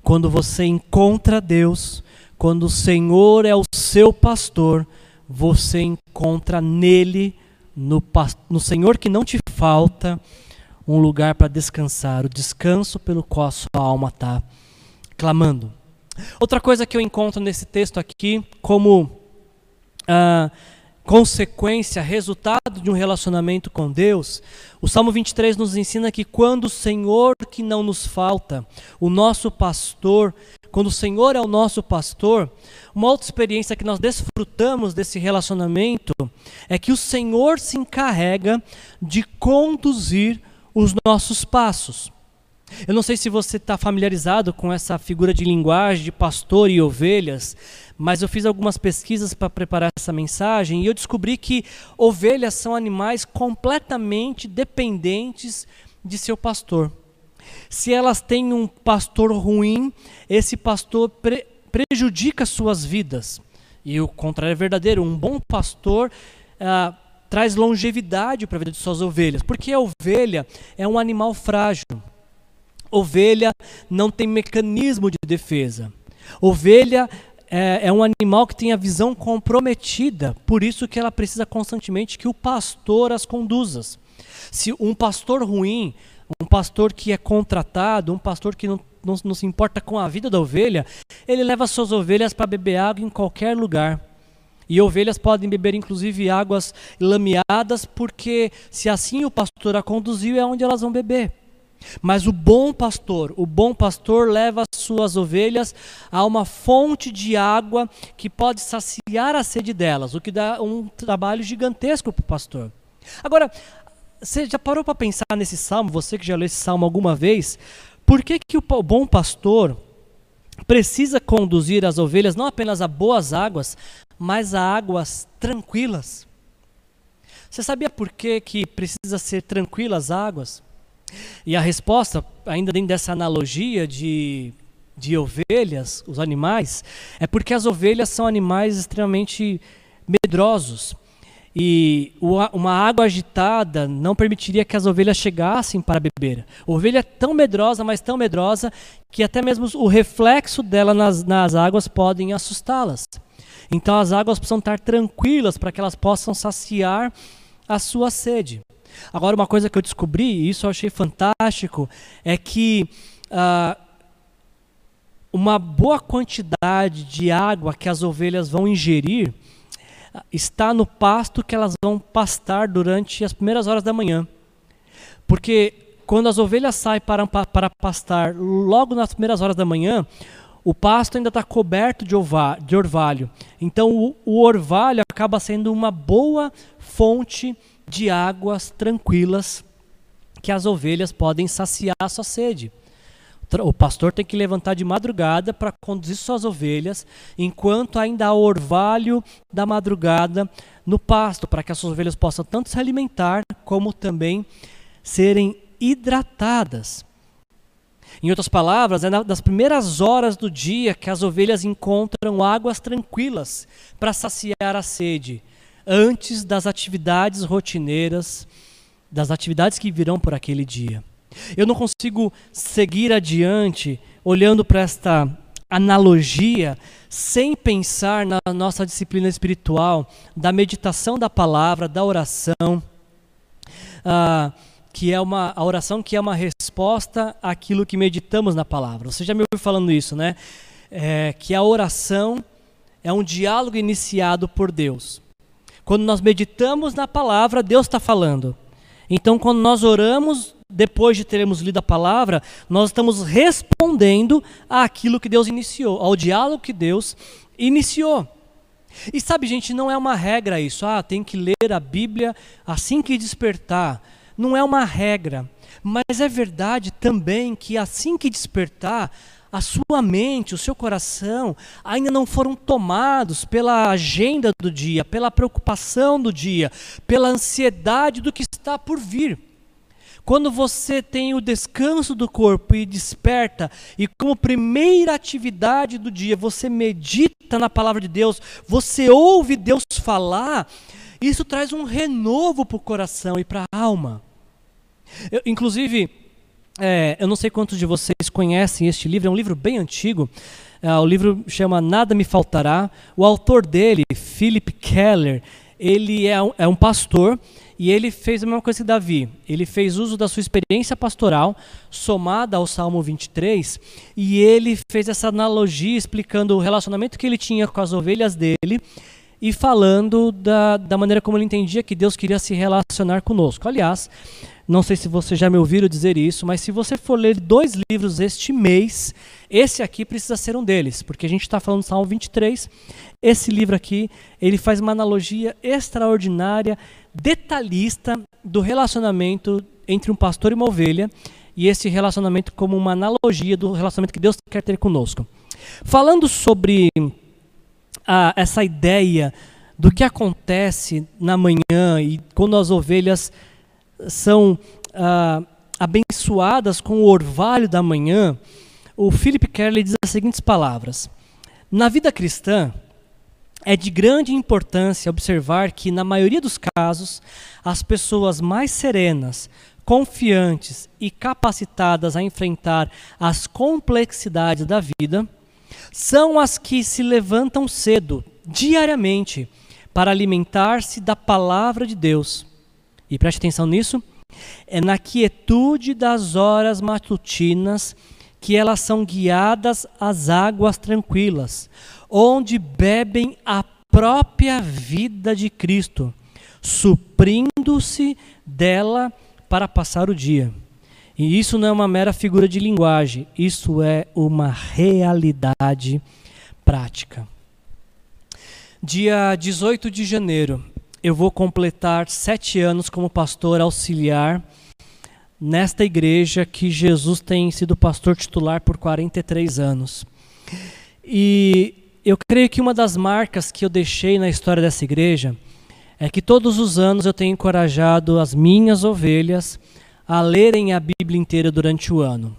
Quando você encontra Deus, quando o Senhor é o seu pastor, você encontra nele no, no Senhor que não te falta um lugar para descansar, o descanso pelo qual a sua alma está clamando. Outra coisa que eu encontro nesse texto aqui, como ah, consequência, resultado de um relacionamento com Deus, o Salmo 23 nos ensina que quando o Senhor que não nos falta, o nosso pastor, quando o Senhor é o nosso pastor, uma outra experiência que nós desfrutamos desse relacionamento é que o Senhor se encarrega de conduzir os nossos passos. Eu não sei se você está familiarizado com essa figura de linguagem de pastor e ovelhas, mas eu fiz algumas pesquisas para preparar essa mensagem e eu descobri que ovelhas são animais completamente dependentes de seu pastor. Se elas têm um pastor ruim, esse pastor pre prejudica suas vidas. E o contrário é verdadeiro. Um bom pastor ah, traz longevidade para a vida de suas ovelhas, porque a ovelha é um animal frágil. Ovelha não tem mecanismo de defesa. Ovelha é, é, um animal que tem a visão comprometida, por isso que ela precisa constantemente que o pastor as conduza. Se um pastor ruim um pastor que é contratado, um pastor que não, não, não se importa com a vida da ovelha, ele leva suas ovelhas para beber água em qualquer lugar. E ovelhas podem beber inclusive águas lameadas, porque se assim o pastor a conduziu, é onde elas vão beber. Mas o bom pastor, o bom pastor leva as suas ovelhas a uma fonte de água que pode saciar a sede delas, o que dá um trabalho gigantesco para o pastor. Agora, você já parou para pensar nesse salmo, você que já leu esse salmo alguma vez? Por que, que o bom pastor precisa conduzir as ovelhas não apenas a boas águas, mas a águas tranquilas? Você sabia por que, que precisa ser tranquilas as águas? E a resposta, ainda dentro dessa analogia de, de ovelhas, os animais, é porque as ovelhas são animais extremamente medrosos. E uma água agitada não permitiria que as ovelhas chegassem para beber. A ovelha é tão medrosa, mas tão medrosa, que até mesmo o reflexo dela nas, nas águas podem assustá-las. Então as águas precisam estar tranquilas para que elas possam saciar a sua sede. Agora, uma coisa que eu descobri, e isso eu achei fantástico, é que ah, uma boa quantidade de água que as ovelhas vão ingerir está no pasto que elas vão pastar durante as primeiras horas da manhã. Porque quando as ovelhas saem para, para pastar logo nas primeiras horas da manhã, o pasto ainda está coberto de, de orvalho. Então o, o orvalho acaba sendo uma boa fonte de águas tranquilas que as ovelhas podem saciar a sua sede. O pastor tem que levantar de madrugada para conduzir suas ovelhas, enquanto ainda há orvalho da madrugada no pasto, para que as suas ovelhas possam tanto se alimentar como também serem hidratadas. Em outras palavras, é das primeiras horas do dia que as ovelhas encontram águas tranquilas para saciar a sede, antes das atividades rotineiras, das atividades que virão por aquele dia. Eu não consigo seguir adiante olhando para esta analogia sem pensar na nossa disciplina espiritual, da meditação da palavra, da oração, ah, que é uma a oração que é uma resposta àquilo que meditamos na palavra. Você já me ouviu falando isso, né? É, que a oração é um diálogo iniciado por Deus. Quando nós meditamos na palavra, Deus está falando. Então, quando nós oramos, depois de termos lido a palavra, nós estamos respondendo àquilo que Deus iniciou, ao diálogo que Deus iniciou. E sabe, gente, não é uma regra isso. Ah, tem que ler a Bíblia assim que despertar. Não é uma regra. Mas é verdade também que assim que despertar, a sua mente, o seu coração ainda não foram tomados pela agenda do dia, pela preocupação do dia, pela ansiedade do que está por vir. Quando você tem o descanso do corpo e desperta, e como primeira atividade do dia você medita na palavra de Deus, você ouve Deus falar, isso traz um renovo para o coração e para a alma. Eu, inclusive, é, eu não sei quantos de vocês conhecem este livro, é um livro bem antigo. É, o livro chama Nada Me Faltará. O autor dele, Philip Keller, ele é um, é um pastor e ele fez a mesma coisa que Davi. Ele fez uso da sua experiência pastoral, somada ao Salmo 23, e ele fez essa analogia explicando o relacionamento que ele tinha com as ovelhas dele e falando da, da maneira como ele entendia que Deus queria se relacionar conosco. Aliás, não sei se você já me ouviram dizer isso, mas se você for ler dois livros este mês, esse aqui precisa ser um deles, porque a gente está falando do Salmo 23. Esse livro aqui, ele faz uma analogia extraordinária detalhista do relacionamento entre um pastor e uma ovelha, e esse relacionamento como uma analogia do relacionamento que Deus quer ter conosco. Falando sobre ah, essa ideia do que acontece na manhã e quando as ovelhas são ah, abençoadas com o orvalho da manhã, o Philip Keller diz as seguintes palavras: Na vida cristã, é de grande importância observar que, na maioria dos casos, as pessoas mais serenas, confiantes e capacitadas a enfrentar as complexidades da vida são as que se levantam cedo, diariamente, para alimentar-se da palavra de Deus. E preste atenção nisso: é na quietude das horas matutinas que elas são guiadas às águas tranquilas, onde bebem a própria vida de Cristo, suprindo-se dela para passar o dia. E isso não é uma mera figura de linguagem, isso é uma realidade prática. Dia 18 de janeiro, eu vou completar sete anos como pastor auxiliar nesta igreja que Jesus tem sido pastor titular por 43 anos. E eu creio que uma das marcas que eu deixei na história dessa igreja é que todos os anos eu tenho encorajado as minhas ovelhas a lerem a Bíblia inteira durante o ano.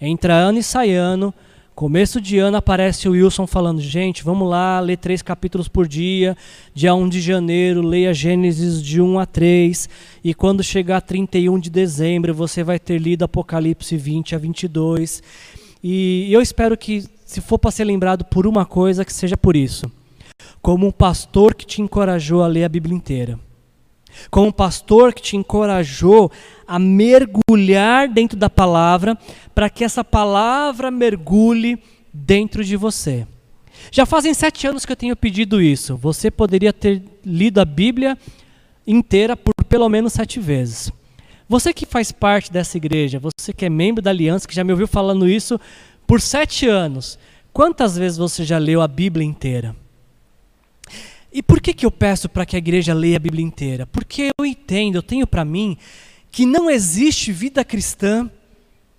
Entra ano e sai ano, começo de ano aparece o Wilson falando: gente, vamos lá, ler três capítulos por dia. Dia 1 de janeiro, leia Gênesis de 1 a 3. E quando chegar 31 de dezembro, você vai ter lido Apocalipse 20 a 22. E eu espero que se for para ser lembrado por uma coisa, que seja por isso. Como um pastor que te encorajou a ler a Bíblia inteira. Como um pastor que te encorajou a mergulhar dentro da palavra, para que essa palavra mergulhe dentro de você. Já fazem sete anos que eu tenho pedido isso. Você poderia ter lido a Bíblia inteira por pelo menos sete vezes. Você que faz parte dessa igreja, você que é membro da aliança, que já me ouviu falando isso, por sete anos, quantas vezes você já leu a Bíblia inteira? E por que, que eu peço para que a igreja leia a Bíblia inteira? Porque eu entendo, eu tenho para mim, que não existe vida cristã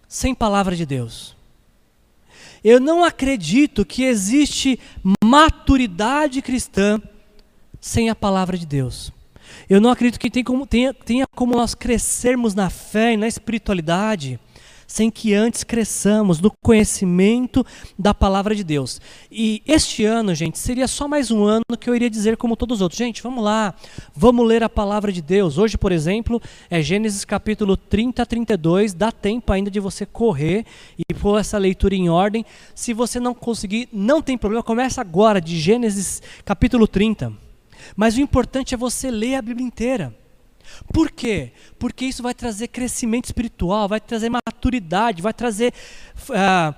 sem palavra de Deus. Eu não acredito que existe maturidade cristã sem a palavra de Deus. Eu não acredito que tenha como, tenha, tenha como nós crescermos na fé e na espiritualidade sem que antes cresçamos no conhecimento da palavra de Deus. E este ano, gente, seria só mais um ano que eu iria dizer como todos os outros. Gente, vamos lá, vamos ler a palavra de Deus. Hoje, por exemplo, é Gênesis capítulo 30 a 32. Dá tempo ainda de você correr e pôr essa leitura em ordem. Se você não conseguir, não tem problema, começa agora de Gênesis capítulo 30. Mas o importante é você ler a Bíblia inteira. Por quê? Porque isso vai trazer crescimento espiritual, vai trazer maturidade, vai trazer uh,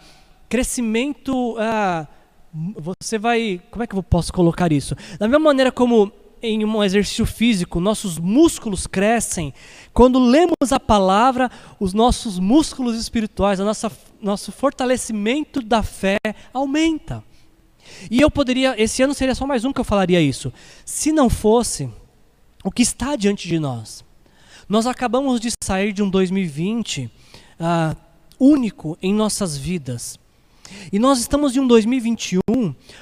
crescimento uh, você vai. Como é que eu posso colocar isso? Da mesma maneira como em um exercício físico, nossos músculos crescem. Quando lemos a palavra, os nossos músculos espirituais, o nosso fortalecimento da fé aumenta. E eu poderia, esse ano seria só mais um que eu falaria isso. Se não fosse o que está diante de nós. Nós acabamos de sair de um 2020 uh, ah, único em nossas vidas. E nós estamos em um 2021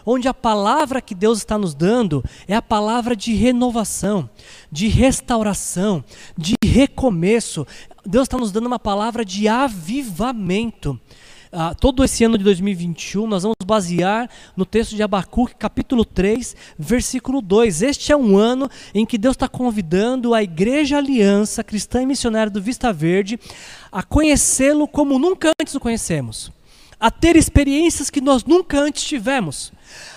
onde a palavra que Deus está nos dando é a palavra de renovação, de restauração, de recomeço. Deus está nos dando uma palavra de avivamento. Ah, todo esse ano de 2021 nós vamos basear no texto de Abacuque, capítulo 3, versículo 2. Este é um ano em que Deus está convidando a Igreja Aliança Cristã e Missionária do Vista Verde a conhecê-lo como nunca antes o conhecemos a ter experiências que nós nunca antes tivemos,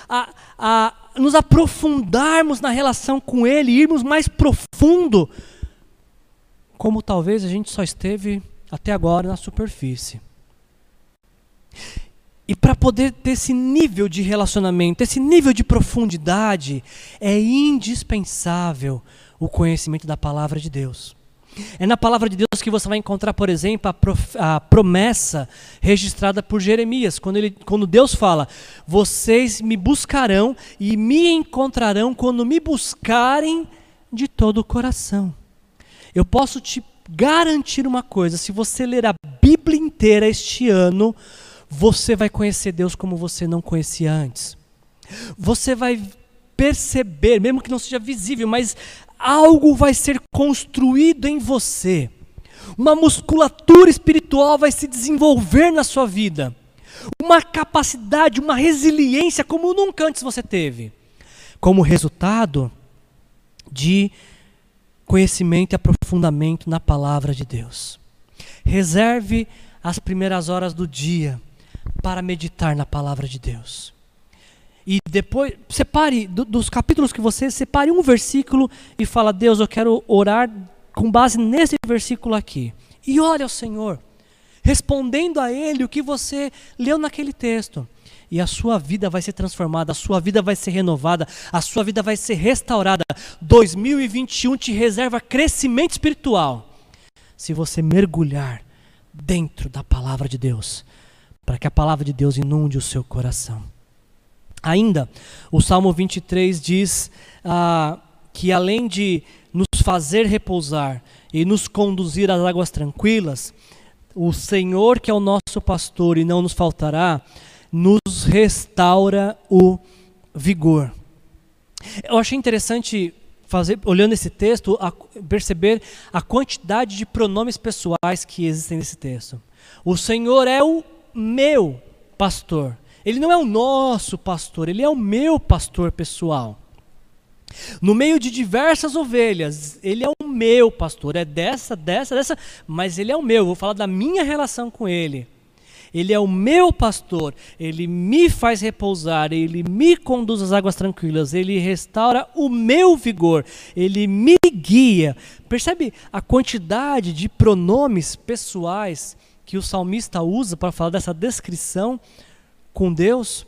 a, a nos aprofundarmos na relação com Ele, irmos mais profundo, como talvez a gente só esteve até agora na superfície. E para poder ter esse nível de relacionamento, esse nível de profundidade, é indispensável o conhecimento da palavra de Deus. É na palavra de Deus que você vai encontrar, por exemplo, a, prof, a promessa registrada por Jeremias, quando, ele, quando Deus fala: Vocês me buscarão e me encontrarão quando me buscarem de todo o coração. Eu posso te garantir uma coisa: se você ler a Bíblia inteira este ano, você vai conhecer Deus como você não conhecia antes. Você vai perceber, mesmo que não seja visível, mas algo vai ser construído em você. Uma musculatura espiritual vai se desenvolver na sua vida. Uma capacidade, uma resiliência como nunca antes você teve. Como resultado de conhecimento e aprofundamento na palavra de Deus. Reserve as primeiras horas do dia para meditar na palavra de Deus. E depois, separe do, dos capítulos que você separe um versículo e fala: Deus, eu quero orar com base nesse versículo aqui. E ore ao Senhor, respondendo a Ele o que você leu naquele texto. E a sua vida vai ser transformada, a sua vida vai ser renovada, a sua vida vai ser restaurada. 2021 te reserva crescimento espiritual. Se você mergulhar dentro da palavra de Deus, para que a palavra de Deus inunde o seu coração. Ainda, o Salmo 23 diz ah, que além de nos fazer repousar e nos conduzir às águas tranquilas, o Senhor, que é o nosso pastor e não nos faltará, nos restaura o vigor. Eu achei interessante fazer, olhando esse texto, a, perceber a quantidade de pronomes pessoais que existem nesse texto. O Senhor é o meu pastor. Ele não é o nosso pastor, ele é o meu pastor pessoal. No meio de diversas ovelhas, ele é o meu pastor, é dessa, dessa, dessa, mas ele é o meu. Eu vou falar da minha relação com ele. Ele é o meu pastor, ele me faz repousar, ele me conduz às águas tranquilas, ele restaura o meu vigor, ele me guia. Percebe a quantidade de pronomes pessoais que o salmista usa para falar dessa descrição com Deus.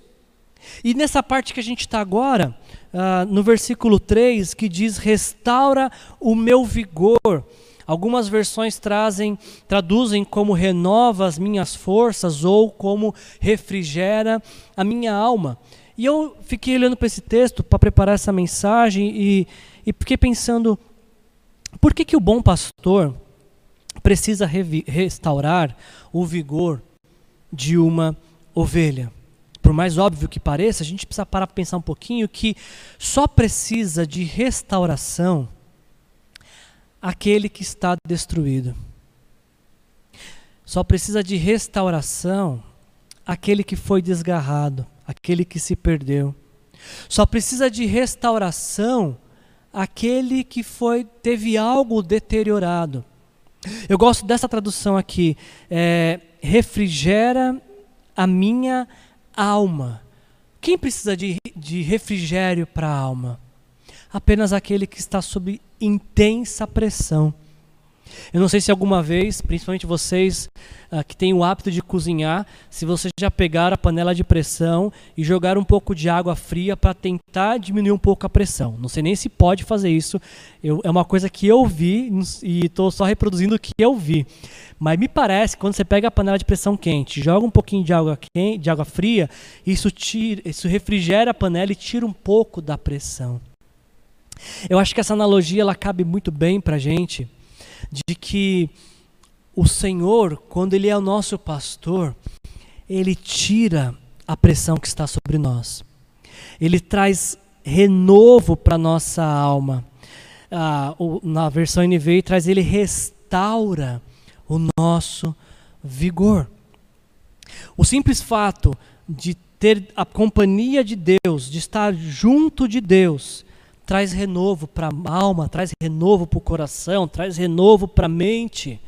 E nessa parte que a gente está agora, uh, no versículo 3, que diz: restaura o meu vigor. Algumas versões trazem, traduzem como renova as minhas forças ou como refrigera a minha alma. E eu fiquei olhando para esse texto para preparar essa mensagem e, e fiquei pensando: por que, que o bom pastor precisa restaurar o vigor de uma ovelha. Por mais óbvio que pareça, a gente precisa parar para pensar um pouquinho que só precisa de restauração aquele que está destruído. Só precisa de restauração aquele que foi desgarrado, aquele que se perdeu. Só precisa de restauração aquele que foi teve algo deteriorado. Eu gosto dessa tradução aqui, é, refrigera a minha alma. Quem precisa de, de refrigério para a alma? Apenas aquele que está sob intensa pressão. Eu não sei se alguma vez, principalmente vocês uh, que têm o hábito de cozinhar, se vocês já pegaram a panela de pressão e jogaram um pouco de água fria para tentar diminuir um pouco a pressão. Não sei nem se pode fazer isso. Eu, é uma coisa que eu vi e estou só reproduzindo o que eu vi. Mas me parece que quando você pega a panela de pressão quente, joga um pouquinho de água, quente, de água fria, isso, tira, isso refrigera a panela e tira um pouco da pressão. Eu acho que essa analogia ela cabe muito bem para a gente de que o Senhor, quando Ele é o nosso pastor, Ele tira a pressão que está sobre nós. Ele traz renovo para nossa alma. Ah, na versão NVI traz Ele restaura o nosso vigor. O simples fato de ter a companhia de Deus, de estar junto de Deus, traz renovo para a alma, traz renovo para o coração, traz renovo para a mente.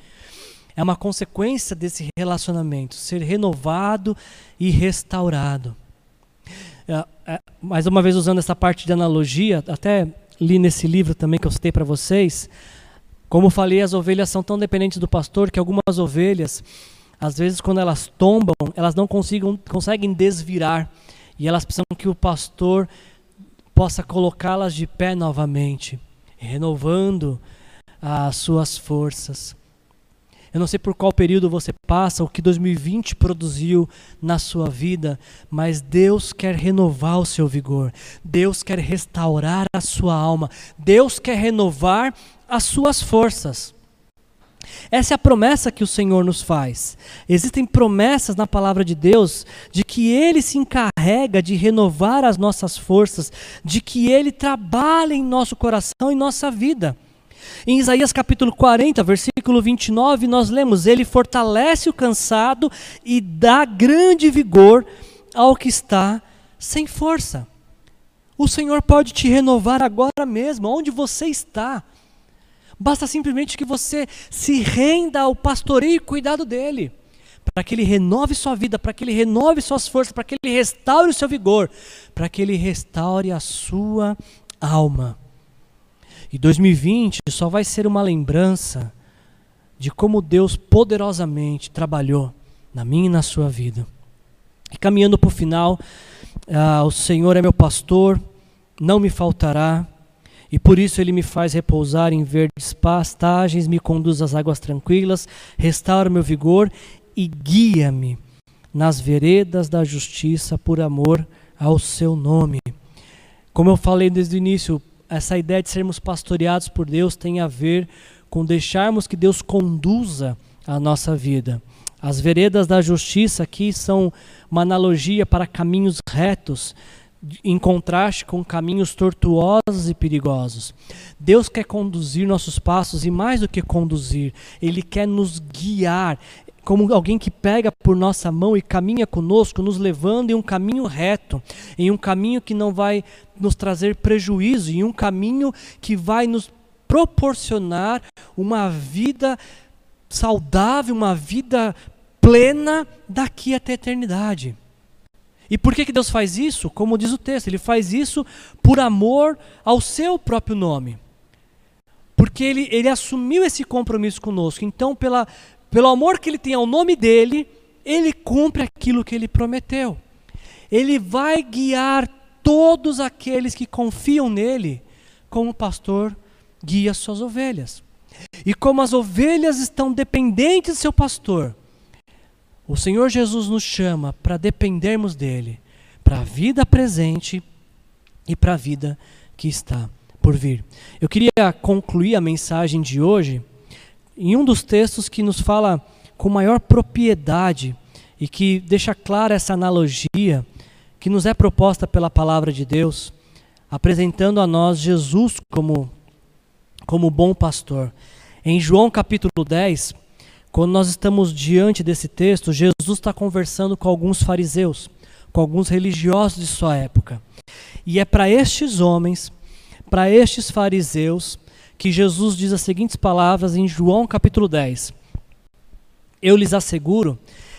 É uma consequência desse relacionamento, ser renovado e restaurado. É, é, mais uma vez, usando essa parte de analogia, até li nesse livro também que eu citei para vocês. Como falei, as ovelhas são tão dependentes do pastor que algumas ovelhas, às vezes, quando elas tombam, elas não consigam, conseguem desvirar. E elas precisam que o pastor possa colocá-las de pé novamente, renovando as suas forças. Eu não sei por qual período você passa, o que 2020 produziu na sua vida, mas Deus quer renovar o seu vigor. Deus quer restaurar a sua alma. Deus quer renovar as suas forças. Essa é a promessa que o Senhor nos faz. Existem promessas na palavra de Deus de que Ele se encarrega de renovar as nossas forças, de que Ele trabalha em nosso coração e nossa vida. Em Isaías capítulo 40, versículo 29, nós lemos: Ele fortalece o cansado e dá grande vigor ao que está sem força. O Senhor pode te renovar agora mesmo, onde você está. Basta simplesmente que você se renda ao pastoreio e cuidado dele, para que ele renove sua vida, para que ele renove suas forças, para que ele restaure o seu vigor, para que ele restaure a sua alma. E 2020 só vai ser uma lembrança de como Deus poderosamente trabalhou na minha e na sua vida. E caminhando para o final, ah, o Senhor é meu pastor, não me faltará. E por isso ele me faz repousar em verdes pastagens, me conduz às águas tranquilas, restaura meu vigor e guia-me nas veredas da justiça por amor ao seu nome. Como eu falei desde o início, essa ideia de sermos pastoreados por Deus tem a ver com deixarmos que Deus conduza a nossa vida. As veredas da justiça aqui são uma analogia para caminhos retos em contraste com caminhos tortuosos e perigosos. Deus quer conduzir nossos passos e mais do que conduzir, Ele quer nos guiar, como alguém que pega por nossa mão e caminha conosco, nos levando em um caminho reto, em um caminho que não vai nos trazer prejuízo, em um caminho que vai nos proporcionar uma vida saudável, uma vida plena daqui até a eternidade. E por que, que Deus faz isso? Como diz o texto, Ele faz isso por amor ao seu próprio nome. Porque Ele, ele assumiu esse compromisso conosco. Então, pela, pelo amor que Ele tem ao nome dEle, Ele cumpre aquilo que Ele prometeu. Ele vai guiar todos aqueles que confiam nele, como o pastor guia suas ovelhas. E como as ovelhas estão dependentes do seu pastor, o Senhor Jesus nos chama para dependermos dele, para a vida presente e para a vida que está por vir. Eu queria concluir a mensagem de hoje em um dos textos que nos fala com maior propriedade e que deixa clara essa analogia que nos é proposta pela palavra de Deus, apresentando a nós Jesus como como bom pastor. Em João capítulo 10, quando nós estamos diante desse texto, Jesus está conversando com alguns fariseus, com alguns religiosos de sua época. E é para estes homens, para estes fariseus, que Jesus diz as seguintes palavras em João capítulo 10. Eu lhes asseguro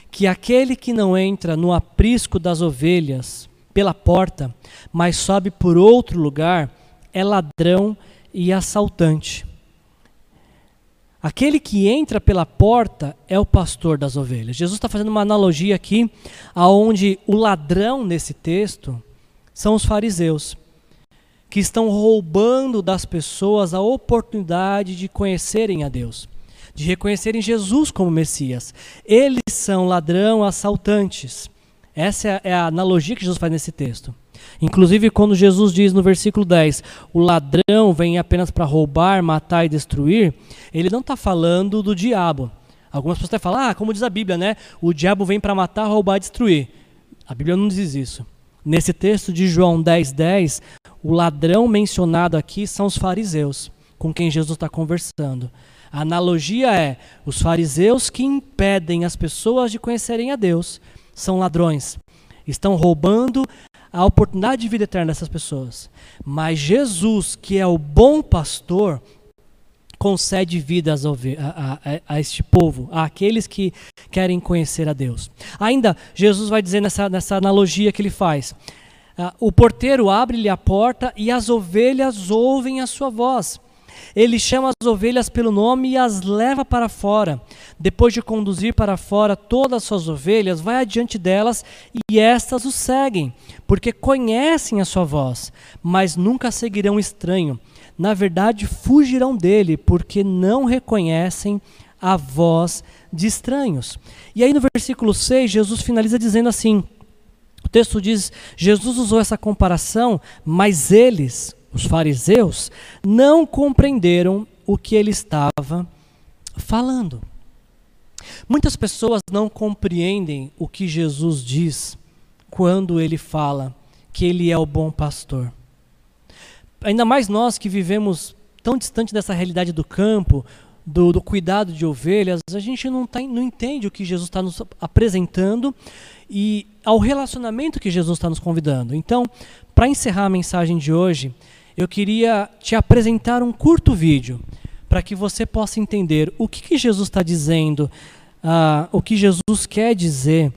que aquele que não entra no aprisco das ovelhas pela porta, mas sobe por outro lugar, é ladrão e assaltante. Aquele que entra pela porta é o pastor das ovelhas. Jesus está fazendo uma analogia aqui, aonde o ladrão nesse texto são os fariseus, que estão roubando das pessoas a oportunidade de conhecerem a Deus, de reconhecerem Jesus como Messias. Eles são ladrão, assaltantes. Essa é a analogia que Jesus faz nesse texto. Inclusive, quando Jesus diz no versículo 10: o ladrão vem apenas para roubar, matar e destruir, ele não está falando do diabo. Algumas pessoas até falam, ah, como diz a Bíblia, né? O diabo vem para matar, roubar e destruir. A Bíblia não diz isso. Nesse texto de João 10, 10, o ladrão mencionado aqui são os fariseus, com quem Jesus está conversando. A analogia é: os fariseus que impedem as pessoas de conhecerem a Deus são ladrões, estão roubando a oportunidade de vida eterna dessas pessoas. Mas Jesus, que é o bom pastor, concede vida a, a, a, este povo, àqueles que querem conhecer a Deus. Ainda, Jesus vai dizer nessa, nessa analogia que ele faz: uh, o porteiro abre-lhe a porta e as ovelhas ouvem a sua voz. Ele chama as ovelhas pelo nome e as leva para fora. Depois de conduzir para fora todas as suas ovelhas, vai adiante delas e estas o seguem, porque conhecem a sua voz, mas nunca seguirão estranho. Na verdade, fugirão dele, porque não reconhecem a voz de estranhos. E aí no versículo 6, Jesus finaliza dizendo assim: o texto diz: Jesus usou essa comparação, mas eles, os fariseus, não compreenderam o que ele estava falando. Muitas pessoas não compreendem o que Jesus diz quando ele fala que ele é o bom pastor. Ainda mais nós que vivemos tão distante dessa realidade do campo, do, do cuidado de ovelhas, a gente não, tá, não entende o que Jesus está nos apresentando e ao relacionamento que Jesus está nos convidando. Então, para encerrar a mensagem de hoje, eu queria te apresentar um curto vídeo para que você possa entender o que, que Jesus está dizendo, uh, o que Jesus quer dizer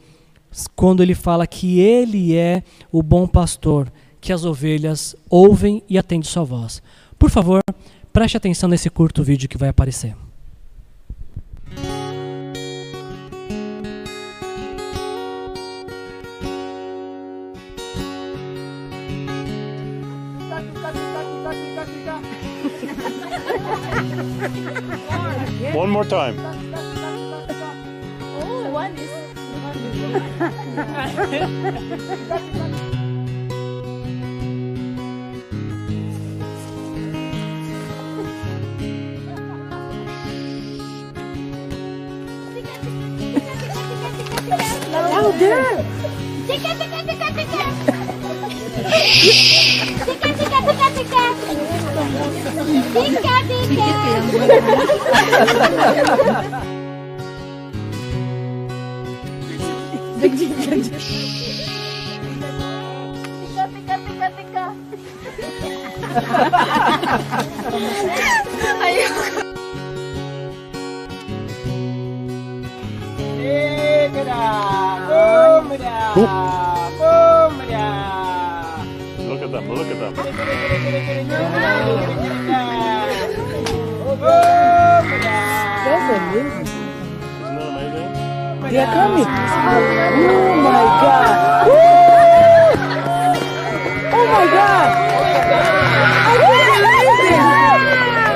quando ele fala que ele é o bom pastor, que as ovelhas ouvem e atendem sua voz. Por favor, preste atenção nesse curto vídeo que vai aparecer. one more time. Stop, stop, stop, oh, the one is one before. Louder! Take it, take it, take it, take! Tika, tika, tika, tika. Ayo. Tiga, tiga, tiga. At them. Look at them. That's amazing. Isn't that amazing? They are coming. Oh my God. Woo! Oh my God. I can't believe.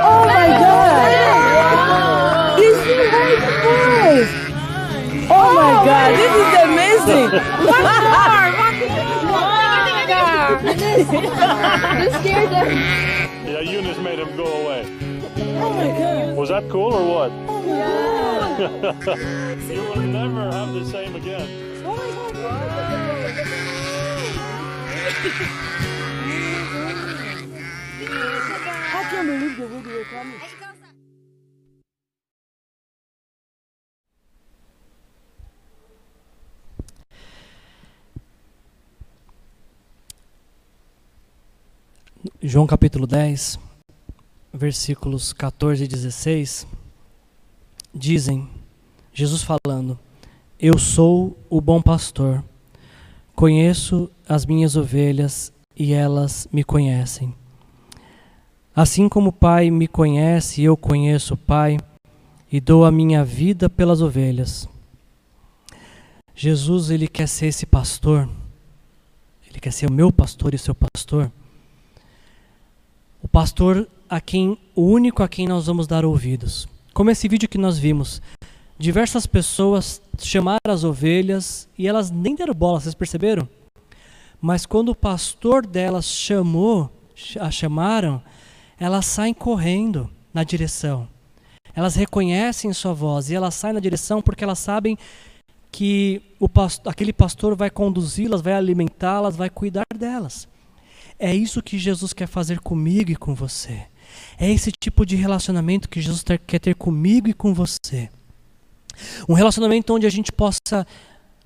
Oh my God. This is my voice. Oh my God. This is amazing. One more. You scared them. Yeah, Eunice made him go away. Oh my God. Was that cool or what? Oh God. you will never have the same again. Oh my God. I can't believe the were coming. João capítulo 10, versículos 14 e 16, dizem, Jesus falando: Eu sou o bom pastor, conheço as minhas ovelhas e elas me conhecem. Assim como o Pai me conhece eu conheço o Pai, e dou a minha vida pelas ovelhas. Jesus, ele quer ser esse pastor. Ele quer ser o meu pastor e seu pastor. O pastor a quem o único a quem nós vamos dar ouvidos. Como esse vídeo que nós vimos, diversas pessoas chamaram as ovelhas e elas nem deram bola, vocês perceberam? Mas quando o pastor delas chamou, a chamaram, elas saem correndo na direção. Elas reconhecem sua voz e elas saem na direção porque elas sabem que o aquele pastor vai conduzi-las, vai alimentá-las, vai cuidar delas. É isso que Jesus quer fazer comigo e com você. É esse tipo de relacionamento que Jesus quer ter comigo e com você. Um relacionamento onde a gente possa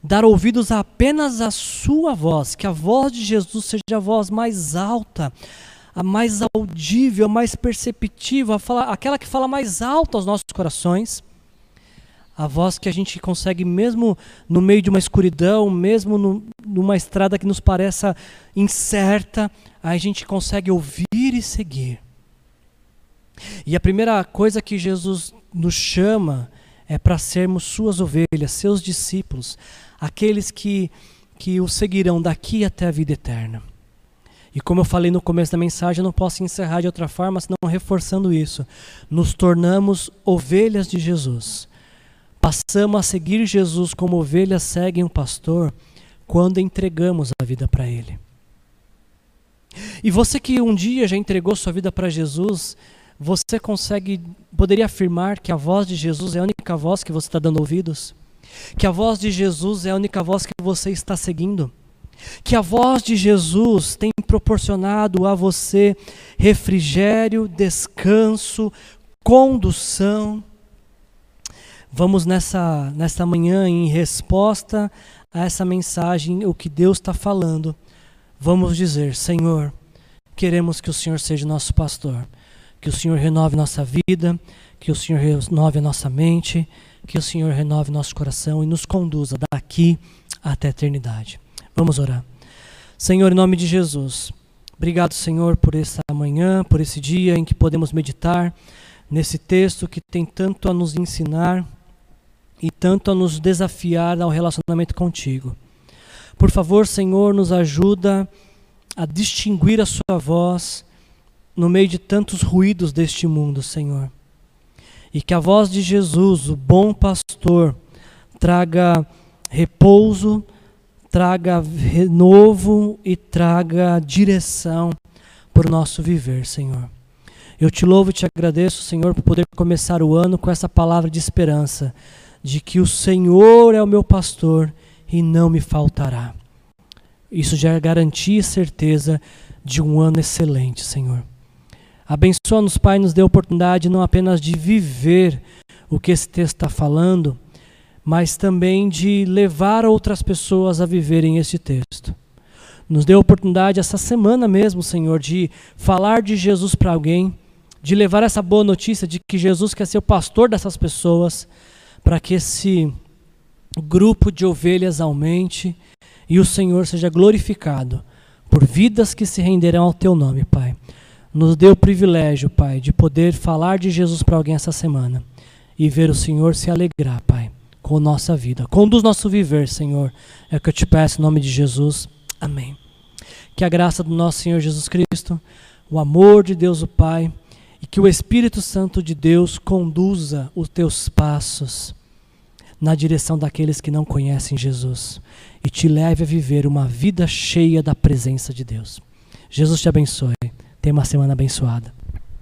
dar ouvidos apenas à sua voz, que a voz de Jesus seja a voz mais alta, a mais audível, a mais perceptível, a aquela que fala mais alto aos nossos corações. A voz que a gente consegue, mesmo no meio de uma escuridão, mesmo no, numa estrada que nos pareça incerta, a gente consegue ouvir e seguir. E a primeira coisa que Jesus nos chama é para sermos suas ovelhas, seus discípulos, aqueles que, que o seguirão daqui até a vida eterna. E como eu falei no começo da mensagem, eu não posso encerrar de outra forma senão reforçando isso. Nos tornamos ovelhas de Jesus. Passamos a seguir Jesus como ovelhas seguem um pastor quando entregamos a vida para Ele. E você que um dia já entregou sua vida para Jesus, você consegue, poderia afirmar que a voz de Jesus é a única voz que você está dando ouvidos? Que a voz de Jesus é a única voz que você está seguindo? Que a voz de Jesus tem proporcionado a você refrigério, descanso, condução? Vamos nessa, nessa manhã, em resposta a essa mensagem, o que Deus está falando, vamos dizer: Senhor, queremos que o Senhor seja nosso pastor que o Senhor renove nossa vida, que o Senhor renove a nossa mente, que o Senhor renove nosso coração e nos conduza daqui até a eternidade. Vamos orar. Senhor, em nome de Jesus, obrigado, Senhor, por essa manhã, por esse dia em que podemos meditar nesse texto que tem tanto a nos ensinar e tanto a nos desafiar ao relacionamento contigo. Por favor, Senhor, nos ajuda a distinguir a Sua voz no meio de tantos ruídos deste mundo, Senhor. E que a voz de Jesus, o bom pastor, traga repouso, traga renovo e traga direção para o nosso viver, Senhor. Eu te louvo e te agradeço, Senhor, por poder começar o ano com essa palavra de esperança, de que o Senhor é o meu pastor e não me faltará. Isso já é garantia e certeza de um ano excelente, Senhor. Abençoa-nos, Pai, nos dê a oportunidade não apenas de viver o que esse texto está falando, mas também de levar outras pessoas a viverem este texto. Nos dê a oportunidade essa semana mesmo, Senhor, de falar de Jesus para alguém, de levar essa boa notícia de que Jesus quer ser o pastor dessas pessoas, para que esse grupo de ovelhas aumente e o Senhor seja glorificado por vidas que se renderão ao teu nome, Pai nos dê o privilégio, Pai, de poder falar de Jesus para alguém essa semana e ver o Senhor se alegrar, Pai, com nossa vida. Conduz nosso viver, Senhor. É o que eu te peço em nome de Jesus. Amém. Que a graça do nosso Senhor Jesus Cristo, o amor de Deus o Pai e que o Espírito Santo de Deus conduza os teus passos na direção daqueles que não conhecem Jesus e te leve a viver uma vida cheia da presença de Deus. Jesus te abençoe. Tenha uma semana abençoada.